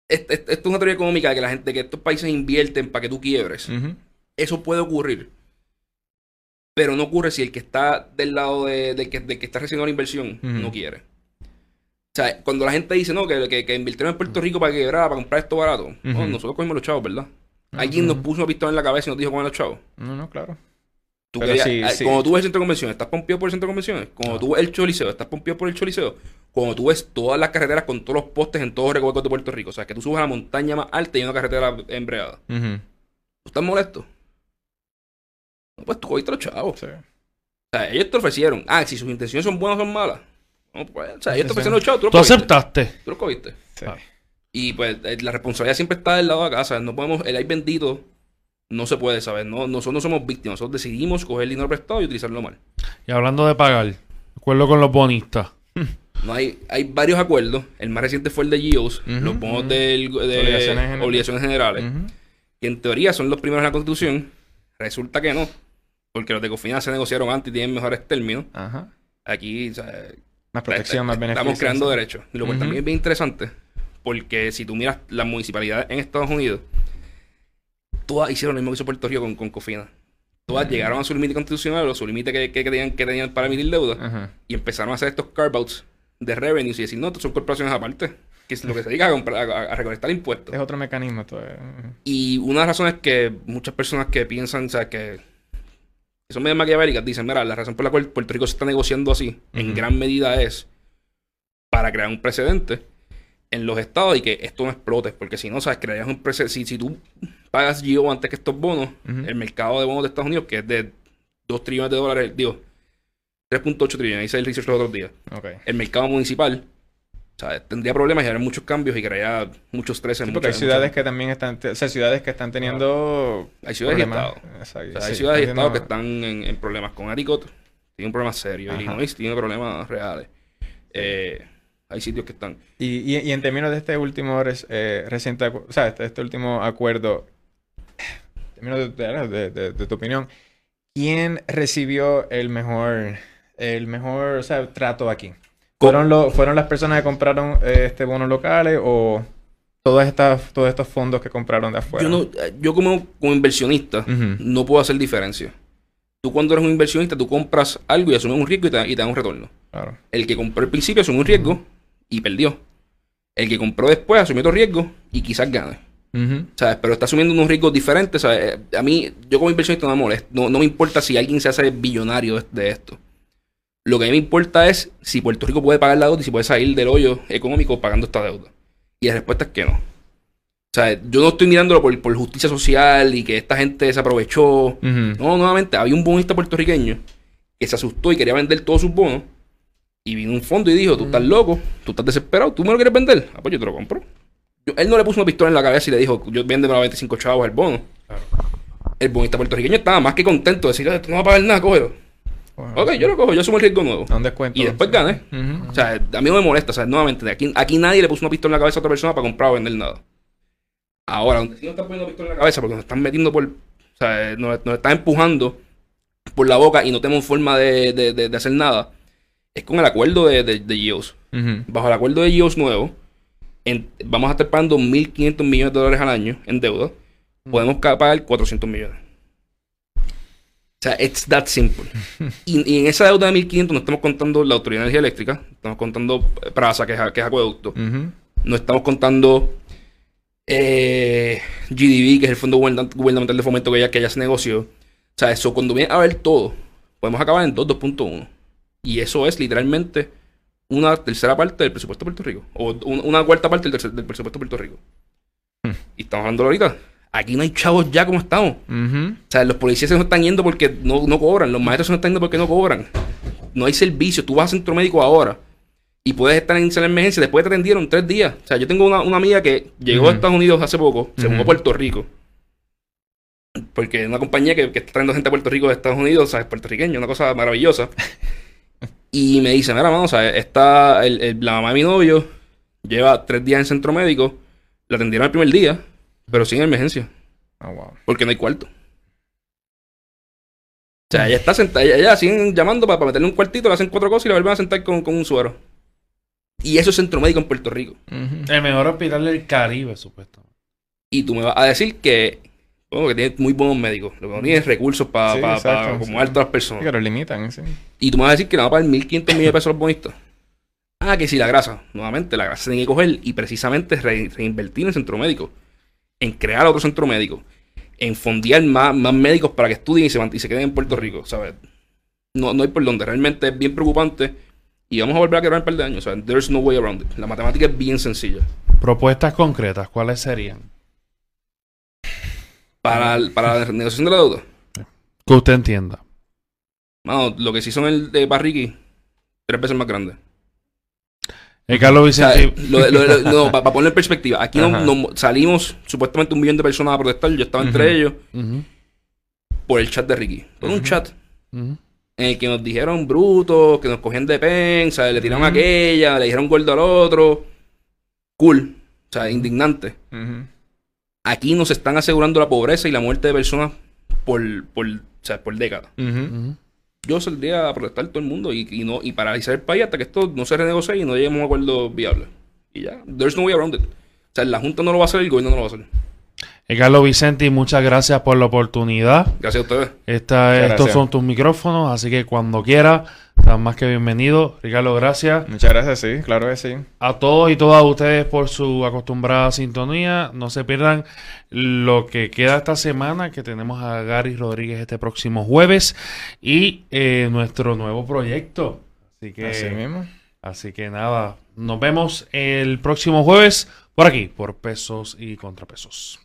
esto, es una teoría económica de que la gente, de que estos países invierten para que tú quiebres. Eso puede ocurrir. Pero no ocurre si el que está del lado de, del que, del que está recibiendo la inversión no quiere. O sea, cuando la gente dice, no, que, que, que invirtieron en Puerto Rico para quebrar, para comprar esto barato. No, Ujú. nosotros cogimos los chavos, ¿verdad? Alguien nos puso una pistola en la cabeza y nos dijo comer los chavos. No, no, claro. Tú querías- sí, ah, sí. Cuando tú ves el centro de convenciones, ¿estás pompeado por el centro de convenciones? Cuando No. tú ves el choliseo, ¿estás pompeado por el choliseo? Cuando tú ves todas las carreteras con todos los postes en todos los recovetos de Puerto Rico, o sea, que tú subes a la montaña más alta y hay una carretera embreada. ¿Tú estás molesto? No, pues tú cogiste a los chavos. Sí. O sea, ellos te ofrecieron. Ah, si sus intenciones son buenas o son malas. No, pues, o sea, ellos te ofrecieron los chavos, tú los Tú cogiste. aceptaste. Tú los cogiste. Sí. Ah. Y pues eh, la responsabilidad siempre está del lado de acá. ¿sabes? No podemos, el ay bendito no se puede, ¿sabes? No, nosotros no somos víctimas. Nosotros decidimos coger el dinero prestado y utilizarlo mal. Y hablando de pagar, acuerdo con los bonistas. No hay, hay varios acuerdos. El más reciente fue el de GEOS, Ujú, los bonos del- de Obligaciones generales. obligaciones generales, Ujú. que en teoría son los primeros en la Constitución. Resulta que no, porque los de Cofina se negociaron antes y tienen mejores términos. Ajá. Aquí, o sea, Más protección, más beneficios. estamos creando derechos. Y lo cual también es bien interesante, porque si tú miras las municipalidades en Estados Unidos, todas hicieron lo mismo que hizo Puerto Rico con, con Cofina. Todas llegaron a su límite constitucional o su límite que, que, que tenían, que tenían para emitir deuda y empezaron a hacer estos carve-outs de revenues y decir, no, son corporaciones aparte, que es lo que se dedica a, a, a recolectar impuestos. Es otro mecanismo. Es- ujú. Y una de las razones que muchas personas que piensan, o sea, que, son medio maquiavélicas, dicen, mira, la razón por la cual Puerto Rico se está negociando así, en gran medida es para crear un precedente en los estados y que esto no explote, porque si no, sabes, crearías un precedente, si, si tú pagas GIO antes que estos bonos, el mercado de bonos de Estados Unidos, que es de 2 trillones de dólares, digo, 3.8 trillones, hice el research los otros días, el mercado municipal, ¿sabes? tendría problemas y habría muchos cambios y crearía muchos estrés en Sí, porque hay ciudades muchas- que también están, o sea, ciudades que están teniendo Hay ciudades y estados. O sea, hay ciudades y estados que están en, en problemas. Con Connecticut tiene un problema serio. Ajá. Illinois tiene problemas reales. Eh, hay sitios que están. Y, y, y en términos de este último res- eh, reciente, o sea, este, este último acuerdo, términos de, tu opinión, ¿quién recibió el mejor el mejor o sea, trato aquí? ¿Fueron, lo- ¿Fueron las personas que compraron eh, este bonos locales o todas estas, todos estos fondos que compraron de afuera? Yo, no, yo como, como inversionista no puedo hacer diferencia. Tú cuando eres un inversionista, tú compras algo y asumes un riesgo y te, y te un retorno. Claro. El que compró al principio asumió un riesgo y perdió. El que compró después asumió otro riesgo y quizás gane. ¿Sabes? Pero está asumiendo unos riesgos diferentes. ¿sabes? Eh, A mí, yo como inversionista no me molesta. No, no me importa si alguien se hace billonario de, de esto. Lo que a mí me importa es si Puerto Rico puede pagar la deuda y si puede salir del hoyo económico pagando esta deuda. Y la respuesta es que no. O sea, yo no estoy mirándolo por, por justicia social y que esta gente se aprovechó. No, nuevamente, había un bonista puertorriqueño que se asustó y quería vender todos sus bonos. Y vino un fondo y dijo, tú estás loco, tú estás desesperado, tú me lo quieres vender. Ah, pues yo te lo compro. Yo- él no le puso una pistola en la cabeza y le dijo, yo vende a 25 chavos el bono. El bonista puertorriqueño estaba más que contento de decir, "Ah, tú no vas a pagar nada, cógelo. Bueno, Ok, yo lo cojo, yo asumo el riesgo nuevo. un descuento. Y después gané. O sea, a mí no me molesta. O sea, nuevamente, aquí, aquí nadie le puso una pistola en la cabeza a otra persona para comprar o vender nada. Ahora, donde sí nos están poniendo pistola en la cabeza porque nos están metiendo por. O sea, nos, nos están empujando por la boca y no tenemos forma de, de- de- de hacer nada. Es con el acuerdo de, de, de GEOS. Bajo el acuerdo de GEOS nuevo, en- vamos a estar pagando 1.500 millones de dólares al año en deuda. Podemos pagar 400 millones. O sea, it's that simple. Y, y en esa deuda de 1.500 no estamos contando la Autoridad de Energía Eléctrica, estamos contando PRASA, que es, que es acueducto, no estamos contando eh, GDB, que es el Fondo Gubernamental de Fomento que ya, que ya se negoció. O sea, eso cuando viene a ver todo, podemos acabar en 2, 2.1. Y eso es literalmente una tercera parte del presupuesto de Puerto Rico. O un- una cuarta parte del, presupuesto de Puerto Rico. Hmm. Y estamos hablando ahorita. Aquí no hay chavos ya como estamos. O sea, los policías se nos están yendo porque no, no cobran. Los maestros se nos están yendo porque no cobran. No hay servicio. Tú vas a centro médico ahora y puedes estar en sala de emergencia. Después te atendieron tres días. O sea, yo tengo una, una amiga que llegó a Estados Unidos hace poco. Se mudó a. Puerto Rico. Porque es una compañía que, que está trayendo gente a Puerto Rico de Estados Unidos. O sea, es puertorriqueño. Una cosa maravillosa. y me dice, mira, mano, o sea, está el- el- la mamá de mi novio lleva tres días en centro médico. La atendieron el primer día, pero sin emergencia. Ah, wow. Porque no hay cuarto. O sea, ella está sentada, ella, ella siguen llamando para, para meterle un cuartito, le hacen cuatro cosas y la vuelven a sentar con, con un suero. Y eso es centro médico en Puerto Rico. El mejor hospital del Caribe, supuestamente. Y tú me vas a decir que, bueno, que tienes muy buenos médicos, lo que no tienes recursos para Sí, para exacto, acomodar sí. todas las Sí, personas. que lo limitan, sí. Y tú me vas a decir que le van a pagar 1.500 millones de pesos a los bonistas. Ah, que si la grasa. Nuevamente, la grasa se tiene que coger y precisamente re- reinvertir en el centro médico. En crear otro centro médico. En fondear más, más médicos para que estudien y se, mant- y se queden en Puerto Rico, ¿sabes? No, no hay por dónde. Realmente es bien preocupante. Y vamos a volver a quebrar en un par de años. ¿sabes? There's no way around it. La matemática es bien sencilla. Propuestas concretas, ¿cuáles serían? Para, para la negociación de la deuda. Que usted entienda. Mano, lo que sí son el de Barriqui, tres veces más grande. Eh, Carlos O sea, Vicente. lo- lo- lo- no, para poner en perspectiva, aquí no- salimos supuestamente un millón de personas a protestar, yo estaba entre ellos, por el chat de Ricky. Por un chat en el que nos dijeron brutos, que nos cogían de pen, o sea, le tiraron a aquella, le dijeron gordo al otro. Cool, o sea, indignante. Aquí nos están asegurando la pobreza y la muerte de personas por, por, o sea, por décadas. Ujú. Ujú. Yo saldría a protestar todo el mundo y, y no y paralizar el país hasta que esto no se renegocie y no lleguemos a un acuerdo viable. Y ya, there's no way around it. O sea, la Junta no lo va a hacer, el gobierno no lo va a hacer. Eh, Carlos Vicente, muchas gracias por la oportunidad. Gracias a ustedes. Esta- estos gracias. son tus micrófonos, así que cuando quiera, estás más que bienvenido. Ricardo, gracias. Muchas gracias, sí, claro que sí. A todos y todas ustedes por su acostumbrada sintonía. No se pierdan lo que queda esta semana, que tenemos a Gary Rodríguez este próximo jueves y eh, nuestro nuevo proyecto. Así que, Así mismo. así que nada, nos vemos el próximo jueves por aquí, por pesos y contrapesos.